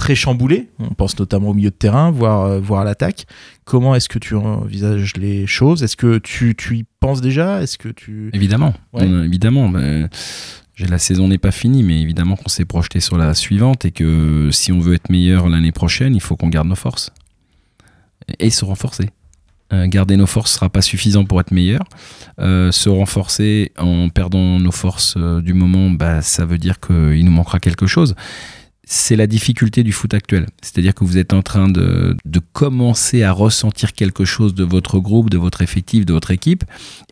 Speaker 1: très chamboulé. On pense notamment au milieu de terrain, voire, euh, voire à l'attaque. Comment est-ce que tu envisages les choses? Est-ce que tu, tu y penses déjà? Est-ce que tu...
Speaker 5: Évidemment,
Speaker 1: Ouais.
Speaker 5: Euh, évidemment. la saison n'est pas finie, mais évidemment qu'on s'est projeté sur la suivante et que si on veut être meilleur l'année prochaine, il faut qu'on garde nos forces et se renforcer. Euh, garder nos forces sera pas suffisant pour être meilleur. Euh, se renforcer en perdant nos forces euh, du moment, bah, ça veut dire qu'il nous manquera quelque chose. C'est la difficulté du foot actuel. C'est-à-dire que vous êtes en train de, de commencer à ressentir quelque chose de votre groupe, de votre effectif, de votre équipe.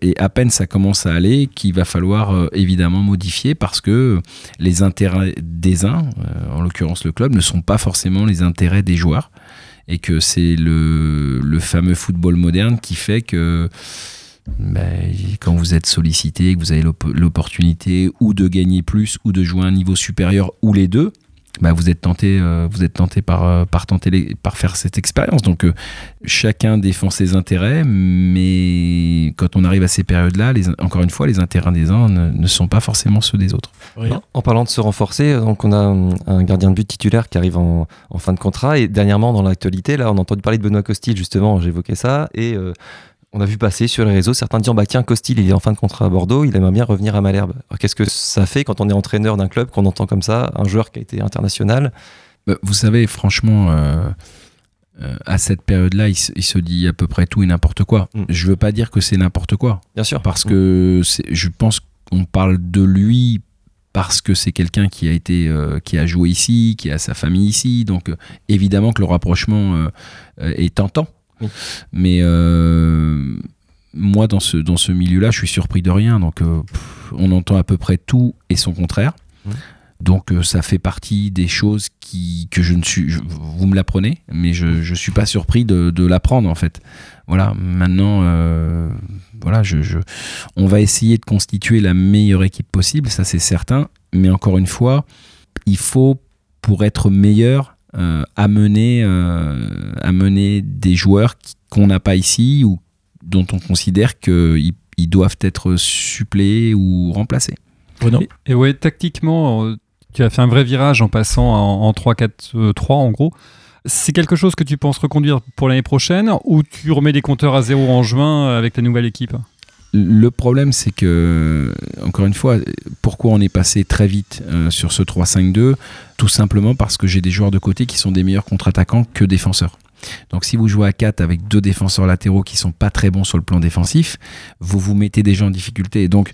Speaker 5: Et à peine ça commence à aller, qu'il va falloir euh, évidemment modifier parce que les intérêts des uns, euh, en l'occurrence le club, ne sont pas forcément les intérêts des joueurs. Et que c'est le, le fameux football moderne qui fait que ben, quand vous êtes sollicité, que vous avez l'op- l'opportunité ou de gagner plus ou de jouer à un niveau supérieur ou les deux, ben, vous êtes tenté, euh, vous êtes tenté par, euh, par, tenter les- par faire cette expérience. Donc euh, chacun défend ses intérêts, mais quand on arrive à ces périodes-là, les- encore une fois, les intérêts des uns ne, ne sont pas forcément ceux des autres.
Speaker 2: En parlant de se renforcer, donc on a un, un gardien de but titulaire qui arrive en, en fin de contrat et dernièrement dans l'actualité, là on a entendu parler de Benoît Costil justement, j'évoquais ça et euh, on a vu passer sur les réseaux certains disant bah tiens Costil il est en fin de contrat à Bordeaux, il aimerait bien revenir à Malherbe. Qu'est-ce que ça fait quand on est entraîneur d'un club qu'on entend comme ça, un joueur qui a été international?
Speaker 5: Bah, Vous savez, franchement, euh, euh, à cette période-là, il, se- il se dit à peu près tout et n'importe quoi.
Speaker 2: Mm.
Speaker 5: Je veux pas dire que c'est n'importe quoi,
Speaker 2: Bien sûr.
Speaker 5: parce que c'est- je pense qu'on parle de lui parce que c'est quelqu'un qui a été, euh, qui a joué ici, qui a sa famille ici, donc évidemment que le rapprochement est tentant.
Speaker 2: Oui.
Speaker 5: Mais euh, moi, dans ce, dans ce milieu-là, je suis surpris de rien. Donc, euh, pff, on entend à peu près tout et son contraire. Donc, euh, ça fait partie des choses qui, que je ne suis. je- vous me l'apprenez, mais je ne suis pas surpris de, de l'apprendre, en fait. Voilà, maintenant, euh, voilà, je, je- on va essayer de constituer la meilleure équipe possible, ça c'est certain. Mais encore une fois, il faut, pour être meilleur, euh, amener, euh, amener des joueurs qu'on n'a pas ici ou dont on considère qu'ils ils doivent être suppléés ou remplacés.
Speaker 9: Et, et ouais, tactiquement, euh, tu as fait un vrai virage en passant en, en 3-4-3 en gros. C'est quelque chose que tu penses reconduire pour l'année prochaine ou tu remets des compteurs à zéro en juin avec ta nouvelle équipe?
Speaker 5: Le problème, c'est que, encore une fois, pourquoi on est passé très vite euh, sur ce 3-5-2 Tout simplement parce que j'ai des joueurs de côté qui sont des meilleurs contre-attaquants que défenseurs. Donc si vous jouez à 4 avec deux défenseurs latéraux qui sont pas très bons sur le plan défensif, vous vous mettez déjà en difficulté. Et donc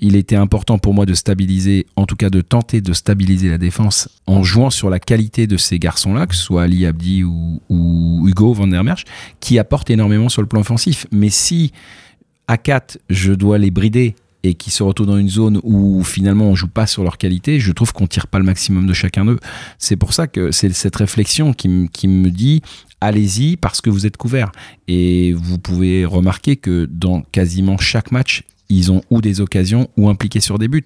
Speaker 5: il était important pour moi de stabiliser, en tout cas de tenter de stabiliser la défense en jouant sur la qualité de ces garçons-là, que ce soit Ali Abdi ou, ou Hugo Van der Merch, qui apportent énormément sur le plan offensif. Mais si à 4, je dois les brider et qui se retrouvent dans une zone où finalement on joue pas sur leur qualité, je trouve qu'on tire pas le maximum de chacun d'eux. C'est pour ça que c'est cette réflexion qui, qui me dit allez-y parce que vous êtes couverts. Et vous pouvez remarquer que dans quasiment chaque match, ils ont ou des occasions ou impliqués sur des buts.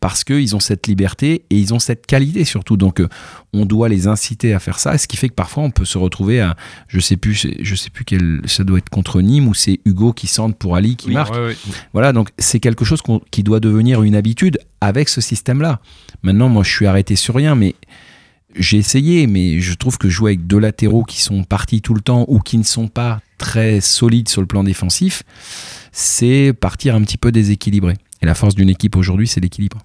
Speaker 5: Parce qu'ils ont cette liberté et ils ont cette qualité surtout. Donc euh, on doit les inciter à faire ça. Ce qui fait que parfois on peut se retrouver à, je sais plus, je sais plus quel, ça doit être contre Nîmes ou c'est Hugo qui centre pour Ali qui marque. Voilà, donc c'est quelque chose qui doit devenir une habitude avec ce système-là. Maintenant, moi, je suis arrêté sur rien, mais j'ai essayé, mais je trouve que jouer avec deux latéraux qui sont partis tout le temps ou qui ne sont pas très solides sur le plan défensif, c'est partir un petit peu déséquilibré. Et la force d'une équipe aujourd'hui, c'est l'équilibre.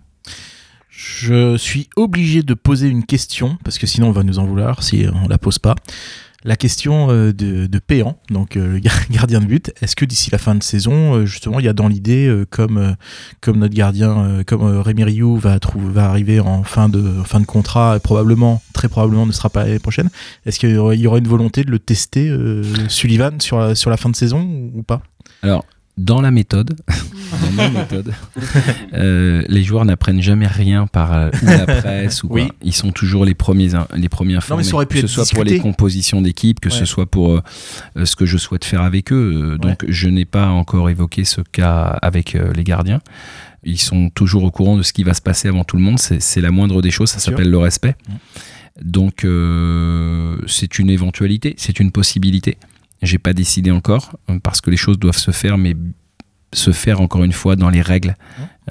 Speaker 1: Je suis obligé de poser une question, parce que sinon on va nous en vouloir si on la pose pas. La question euh, de, de Péan, donc euh, le gar- gardien de but, est-ce que d'ici la fin de saison, euh, justement, il y a dans l'idée, comme, comme notre gardien, comme Rémi Rioux va, va arriver en fin de, fin de contrat, et probablement, très probablement ne sera pas l'année prochaine, est-ce qu'il y aurait une volonté de le tester, euh, Sullivan, sur la, sur la fin de saison ou, ou pas?
Speaker 5: Alors, dans la méthode, dans ma méthode, euh, les joueurs n'apprennent jamais rien par euh, ou la presse ou.
Speaker 1: Oui.
Speaker 5: Ils sont toujours les premiers, les premiers informés.
Speaker 1: ça aurait pu
Speaker 5: que ce soit pour les compositions d'équipe, que
Speaker 1: Ouais.
Speaker 5: ce soit pour euh, ce que je souhaite faire avec eux. Donc, je n'ai pas encore évoqué ce cas avec euh, les gardiens. Ils sont toujours au courant de ce qui va se passer avant tout le monde. C'est la moindre des choses. Ça s'appelle le respect. Donc, euh, c'est une éventualité, c'est une possibilité. J'ai pas décidé encore euh, parce que les choses doivent se faire, mais se faire encore une fois dans les règles.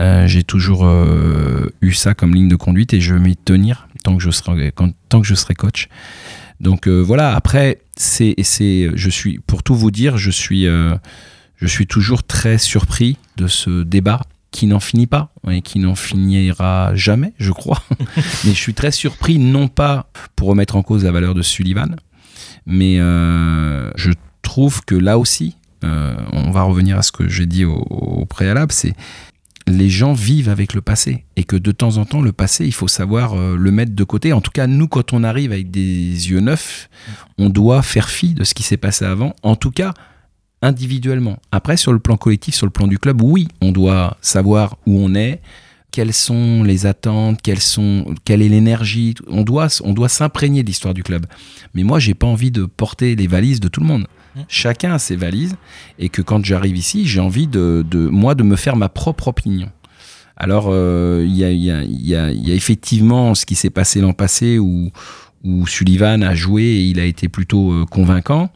Speaker 5: Euh, J'ai toujours euh, eu ça comme ligne de conduite et je vais m'y tenir tant que je serai quand- tant que je serai coach. Donc euh, voilà. Après, c'est c'est je suis pour tout vous dire, je suis je suis toujours très surpris de ce débat qui n'en finit pas et qui n'en finira jamais, je crois. mais je suis très surpris, non pas pour remettre en cause la valeur de Sullivan, mais euh, je trouve que là aussi, euh, on va revenir à ce que j'ai dit au, préalable, c'est les gens vivent avec le passé et que de temps en temps le passé il faut savoir euh, le mettre de côté. En tout cas nous quand on arrive avec des yeux neufs on doit faire fi de ce qui s'est passé avant en tout cas individuellement. Après sur le plan collectif sur le plan du club oui on doit savoir où on est quelles sont les attentes quelles sont quelle est l'énergie. On doit on doit s'imprégner de l'histoire du club. Mais moi j'ai pas envie de porter les valises de tout le monde. Chacun a ses valises. Et que quand j'arrive ici, j'ai envie de, de, moi de me faire ma propre opinion. Alors, euh, il y, a, il y, a, il y, a, il y a effectivement ce qui s'est passé l'an passé où, où Sullivan a joué et il a été plutôt euh, convaincant.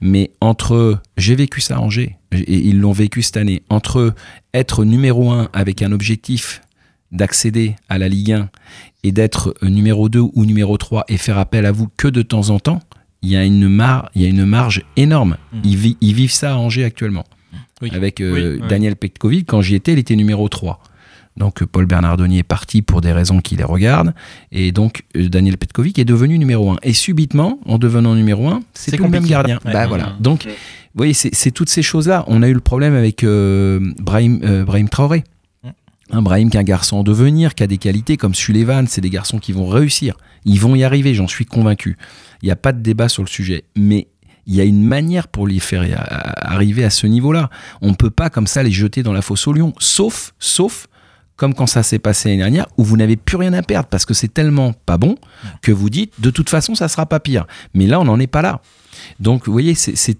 Speaker 5: Mais entre, j'ai vécu ça à Angers. Et ils l'ont vécu cette année, entre être numéro un avec un objectif d'accéder à la Ligue 1 et d'être numéro 2 ou numéro 3 et faire appel à vous que de temps en temps, il y a une, mar il y a une marge énorme. Ils, vi- ils vivent ça à Angers actuellement. Avec euh,
Speaker 1: Oui, ouais.
Speaker 5: Daniel Petkovic, quand j'y étais, il était numéro 3. Donc euh, Paul Bernardoni est parti pour des raisons qui les regardent. Et donc euh, Daniel Petkovic est devenu numéro 1. Et subitement, en devenant numéro 1, c'est plus le même gardien.
Speaker 1: Ouais.
Speaker 5: Bah, voilà. Donc, vous voyez, c'est c'est toutes ces choses-là. On a eu le problème avec euh, Brahim, euh, Brahim Traoré. Un Brahim qui garçon en devenir, qui a des qualités comme Sullivan, c'est des garçons qui vont réussir. Ils vont y arriver, j'en suis convaincu. Il n'y a pas de débat sur le sujet. Mais il y a une manière pour les faire arriver à ce niveau-là. On ne peut pas comme ça les jeter dans la fosse au lion. Sauf, sauf, comme quand ça s'est passé l'année dernière, où vous n'avez plus rien à perdre parce que c'est tellement pas bon que vous dites de toute façon ça sera pas pire. Mais là, on n'en est pas là. Donc, vous voyez, c'est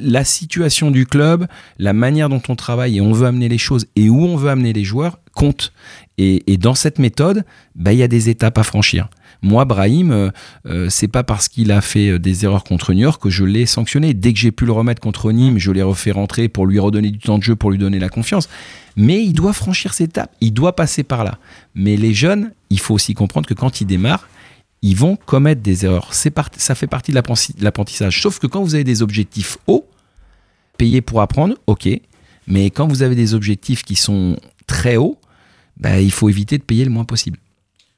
Speaker 5: la situation du club, la manière dont on travaille et on veut amener les choses et où on veut amener les joueurs compte. Et, et dans cette méthode, bah, il y a des étapes à franchir. Moi, Brahim, euh, euh, c'est pas parce qu'il a fait euh, des erreurs contre New York que je l'ai sanctionné. Dès que j'ai pu le remettre contre Nîmes, je l'ai refait rentrer pour lui redonner du temps de jeu, pour lui donner la confiance. Mais il doit franchir cette étape, il doit passer par là. Mais les jeunes, il faut aussi comprendre que quand ils démarrent, ils vont commettre des erreurs. Ça fait partie de l'apprentissage. Sauf que quand vous avez des objectifs hauts, payer pour apprendre, ok. Mais quand vous avez des objectifs qui sont très hauts, bah, il faut éviter de payer le moins possible.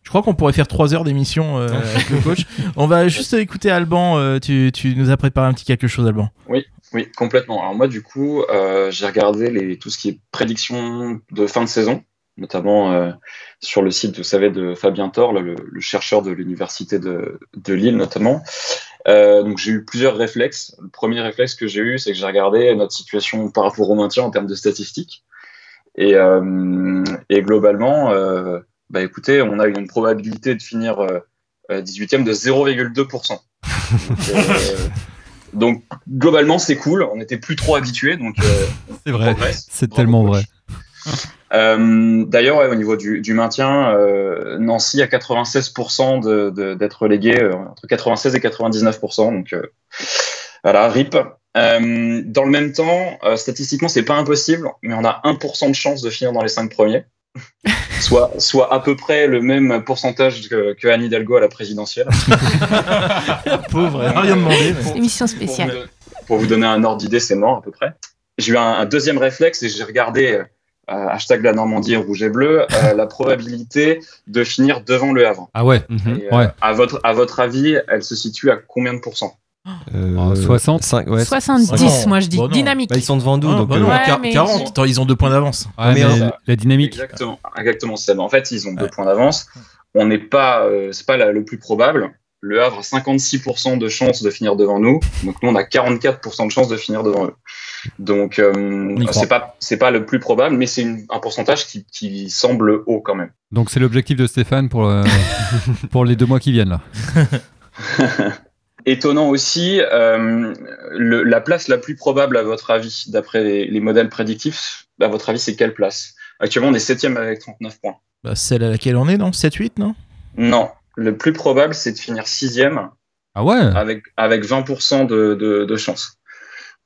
Speaker 1: Je crois qu'on pourrait faire 3 heures d'émission euh, avec le coach. On va juste écouter Alban. euh, tu, tu nous as préparé un petit quelque chose, Alban.
Speaker 8: Oui, oui, complètement. Alors moi, du coup, euh, j'ai regardé les, tout ce qui est prédiction de fin de saison, notamment euh, sur le site, vous savez, de Fabien Thor, le, le chercheur de l'université de, de Lille, notamment. Euh, donc j'ai eu plusieurs réflexes. Le premier réflexe que j'ai eu, c'est que j'ai regardé notre situation par rapport au maintien en termes de statistiques. Et, euh, et globalement, euh, bah écoutez, on a une probabilité de finir euh, euh, 18e de 0,2%. Donc, euh, donc globalement c'est cool, on n'était plus trop habitués donc euh,
Speaker 9: C'est vrai, c'est tellement vrai.
Speaker 8: Euh, D'ailleurs ouais, au niveau du, du maintien, euh, Nancy a 96% de- de- d'être relégué euh, entre 96 et 99% donc euh, voilà RIP. Euh, dans le même temps, euh, statistiquement c'est pas impossible, mais on a 1% de chance de finir dans les 5 premiers. Soit, soit à peu près le même pourcentage que, que Anne Hidalgo à la présidentielle.
Speaker 1: Pauvre, rien demandé. mais-
Speaker 7: Émission
Speaker 8: Pour vous,
Speaker 7: spéciale.
Speaker 8: don- pour vous donner un ordre d'idée, c'est mort à peu près. J'ai eu un, un deuxième réflexe et j'ai regardé euh, hashtag la Normandie rouge et bleu euh, la probabilité de finir devant le Havre.
Speaker 9: Ah ouais,
Speaker 8: Et, euh,
Speaker 9: ouais.
Speaker 8: à votre à votre avis, elle se situe à combien de pourcents?
Speaker 2: Euh,
Speaker 9: 60
Speaker 2: cinq- ouais,
Speaker 7: 70, moi je dis.
Speaker 1: Bon, non.
Speaker 7: Dynamique.
Speaker 2: Bah, ils sont devant nous,
Speaker 1: Ah,
Speaker 2: donc
Speaker 1: bah
Speaker 2: euh,
Speaker 7: Ouais,
Speaker 1: quar-
Speaker 7: mais-
Speaker 1: 40, attends, ils ont deux points d'avance.
Speaker 9: Ouais,
Speaker 2: Mais
Speaker 9: mais
Speaker 2: on-
Speaker 9: la dynamique.
Speaker 8: Exactement, exactement. c'est ça. Mais En fait, ils ont deux points d'avance. On n'est pas, euh, c'est pas la- le plus probable. Le Havre a 56% de chances de finir devant nous, donc nous on a 44% de chances de finir devant eux. Donc euh, c'est pas c'est pas le plus probable, mais c'est un pourcentage qui, qui semble haut quand même.
Speaker 9: Donc c'est l'objectif de Stéphane pour, euh, pour les deux mois qui viennent là.
Speaker 8: Étonnant aussi, euh, le- la place la plus probable à votre avis, d'après les, les modèles prédictifs, à votre avis c'est quelle place? Actuellement on est septième avec 39 points.
Speaker 1: Bah, celle à laquelle on est, non? 7-8, non?
Speaker 8: Non, le plus probable c'est de finir sixième
Speaker 9: Ah ouais?
Speaker 8: avec avec 20% de, de, de chance.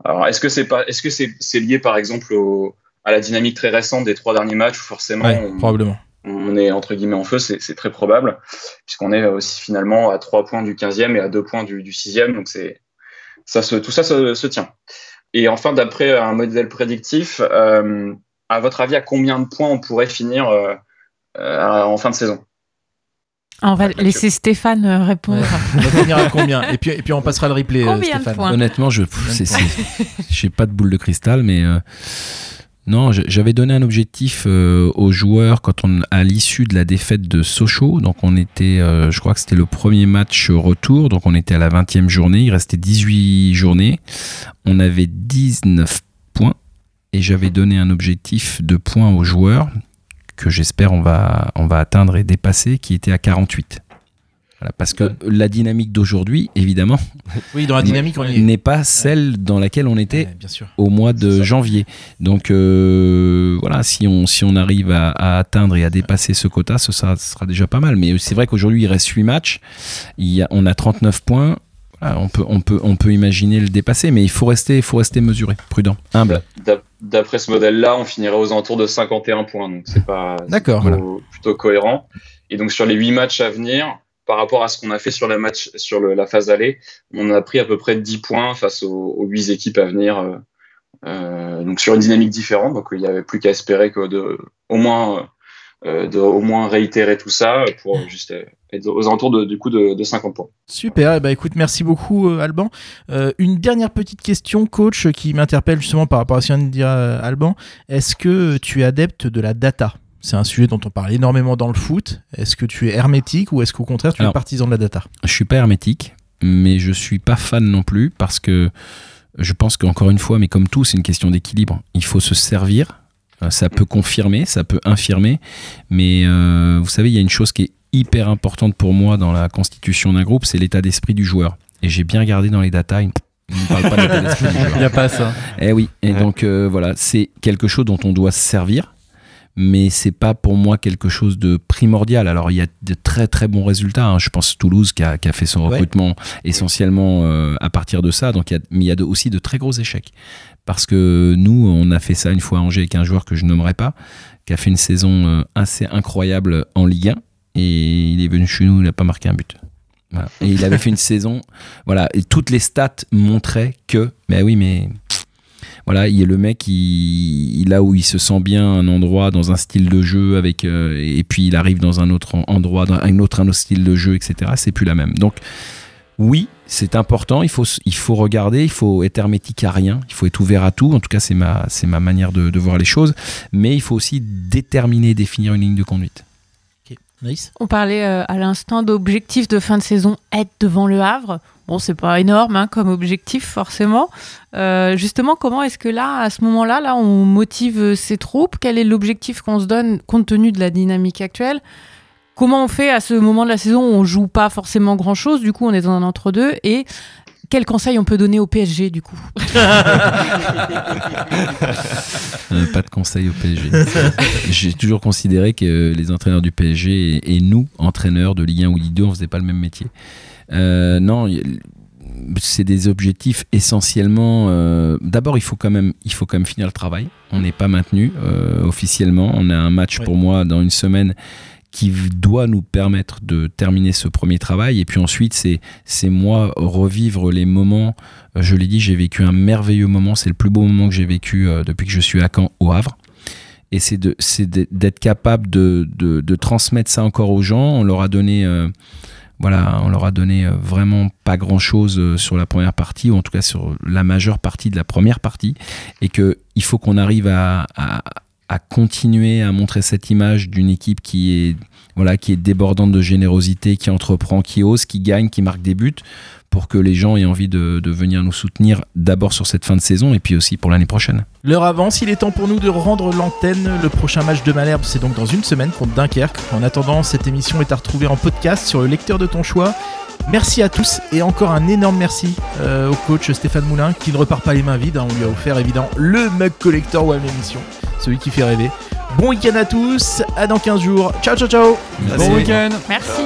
Speaker 8: Alors est-ce que c'est pas est-ce que c'est lié par exemple au, à la dynamique très récente des trois derniers matchs où forcément
Speaker 1: Ouais,
Speaker 8: on,
Speaker 1: probablement.
Speaker 8: On est entre guillemets en feu, c'est très probable puisqu'on est aussi finalement à trois points du 15e et à deux points du, du 6e donc c'est ça se tout ça se, se tient. Et enfin d'après un modèle prédictif, euh, à votre avis, à combien de points on pourrait finir euh, euh, en fin de saison?
Speaker 7: On va laisser Stéphane répondre.
Speaker 1: On va finir à combien? Et puis, et puis on passera le replay,
Speaker 7: Combien de
Speaker 1: Stéphane.
Speaker 7: points?
Speaker 5: Honnêtement, je
Speaker 1: de
Speaker 5: j'ai pas de boule de cristal, mais euh, non, j'avais donné un objectif euh, aux joueurs quand on à l'issue de la défaite de Sochaux. Donc on était, euh, je crois que c'était le premier match retour, donc on était à la 20e journée. Il restait 18 journées. On avait 19 points et j'avais donné un objectif de points aux joueurs que j'espère on va on va atteindre et dépasser, qui était à 48. Voilà, parce que la dynamique d'aujourd'hui, évidemment,
Speaker 1: Oui, dans la dynamique, on y est.
Speaker 5: n'est pas celle dans laquelle on était
Speaker 1: Ouais, bien sûr.
Speaker 5: au mois de janvier. Donc euh, voilà, si on, si on arrive à, à atteindre et à dépasser ce quota, ce sera, ce sera déjà pas mal. Mais c'est vrai qu'aujourd'hui, il reste 8 matchs, il y a, on a 39 points. Voilà, on, peut, on, peut, on peut imaginer le dépasser, mais il faut rester, il faut rester mesuré, prudent, humble.
Speaker 8: D'ap- D'après ce modèle-là, on finirait aux alentours de 51 points, donc c'est pas plutôt, plutôt cohérent. Et donc sur les 8 matchs à venir, par rapport à ce qu'on a fait sur la phase aller, on a pris à peu près 10 points face aux, aux 8 équipes à venir. euh, euh, donc sur une dynamique différente, donc il n'y avait plus qu'à espérer que de au moins euh, au moins réitérer tout ça pour juste être aux alentours de, du coup de, de 50 points.
Speaker 1: Super, eh ben, écoute, merci beaucoup Alban. Une dernière petite question, coach, qui m'interpelle justement par rapport à ce que vient de dire Alban. Est-ce que tu es adepte de la data? C'est un sujet dont on parle énormément dans le foot. Est-ce que tu es hermétique ou est-ce qu'au contraire tu es partisan de la data?
Speaker 5: Je suis pas hermétique, mais je suis pas fan non plus parce que je pense qu'encore une fois, mais comme tout, c'est une question d'équilibre. Il faut se servir. Euh, Ça peut confirmer, ça peut infirmer, mais euh, vous savez, il y a une chose qui est hyper importante pour moi dans la constitution d'un groupe, c'est l'état d'esprit du joueur. Et j'ai bien regardé dans les datas, il il ne parle pas de l'état d'esprit du joueur.
Speaker 9: Il n'y a pas ça.
Speaker 5: Eh oui, et
Speaker 2: Ouais.
Speaker 5: donc euh, voilà, c'est quelque chose dont on doit se servir, mais c'est pas pour moi quelque chose de primordial. Alors il y a de très très bons résultats. hein. Je pense Toulouse qui a, qui a fait son
Speaker 1: Ouais.
Speaker 5: recrutement essentiellement euh, à partir de ça. Donc il y a, mais il y a de- aussi de très gros échecs parce que nous on a fait ça une fois à Angers avec un joueur que je nommerai pas, qui a fait une saison euh, assez incroyable en Ligue 1 et il est venu chez nous, il n'a pas marqué un but. Voilà. Et il avait fait une saison, voilà, et toutes les stats montraient que, mais oui, mais voilà, il est le mec, il, là où il se sent bien un endroit dans un style de jeu avec, euh, et puis il arrive dans un autre en- endroit, dans un autre, un autre style de jeu, etc. C'est plus la même. Donc oui, c'est important. Il faut, il faut regarder, il faut être hermétique à rien, il faut être ouvert à tout. En tout cas, c'est ma, c'est ma manière de, de voir les choses. Mais il faut aussi déterminer, définir une ligne de conduite.
Speaker 1: Nice.
Speaker 7: On parlait euh, à l'instant d'objectif de fin de saison, être devant le Havre. Bon, c'est pas énorme hein, comme objectif forcément. Euh, justement, comment est-ce que là, à ce moment-là, là, on motive ces troupes? Quel est l'objectif qu'on se donne compte tenu de la dynamique actuelle? Comment on fait à ce moment de la saison où on joue pas forcément grand-chose Du coup, on est dans un entre-deux? Et quel conseil on peut donner au PSG du coup?
Speaker 5: Euh, pas de conseil au PSG. J'ai toujours considéré que les entraîneurs du PSG et, nous, entraîneurs de Ligue 1 ou Ligue 2, on faisait pas le même métier. Euh, non, c'est des objectifs essentiellement. euh, D'abord, il faut quand même, il faut quand même finir le travail. On n'est pas maintenu euh, officiellement. On a un match pour moi dans une semaine qui doit nous permettre de terminer ce premier travail. Et puis ensuite, c'est c'est moi revivre les moments. Je l'ai dit, j'ai vécu un merveilleux moment. C'est le plus beau moment que j'ai vécu euh, depuis que je suis à Caen, au Havre. Et c'est de- c'est de- d'être capable de, de- de transmettre ça encore aux gens. On leur a donné, voilà, on leur a donné euh, vraiment pas grand chose sur la première partie, ou en tout cas sur la majeure partie de la première partie. Et que il faut qu'on arrive à, à- à continuer à montrer cette image d'une équipe qui est, voilà, qui est débordante de générosité, qui entreprend, qui ose, qui gagne, qui marque des buts, pour que les gens aient envie de, de venir nous soutenir d'abord sur cette fin de saison et puis aussi pour l'année prochaine.
Speaker 1: L'heure avance, il est temps pour nous de rendre l'antenne. Le prochain match de Malherbe, c'est donc dans une semaine contre Dunkerque. En attendant, cette émission est à retrouver en podcast sur le lecteur de ton choix. Merci à tous et encore un énorme merci euh, au coach Stéphane Moulin qui ne repart pas les mains vides. hein. On lui a offert évidemment le mug collector One l'émission, celui qui fait rêver. Bon week-end à tous, à dans 15 jours. Ciao ciao ciao
Speaker 9: Bon week-end
Speaker 7: Merci.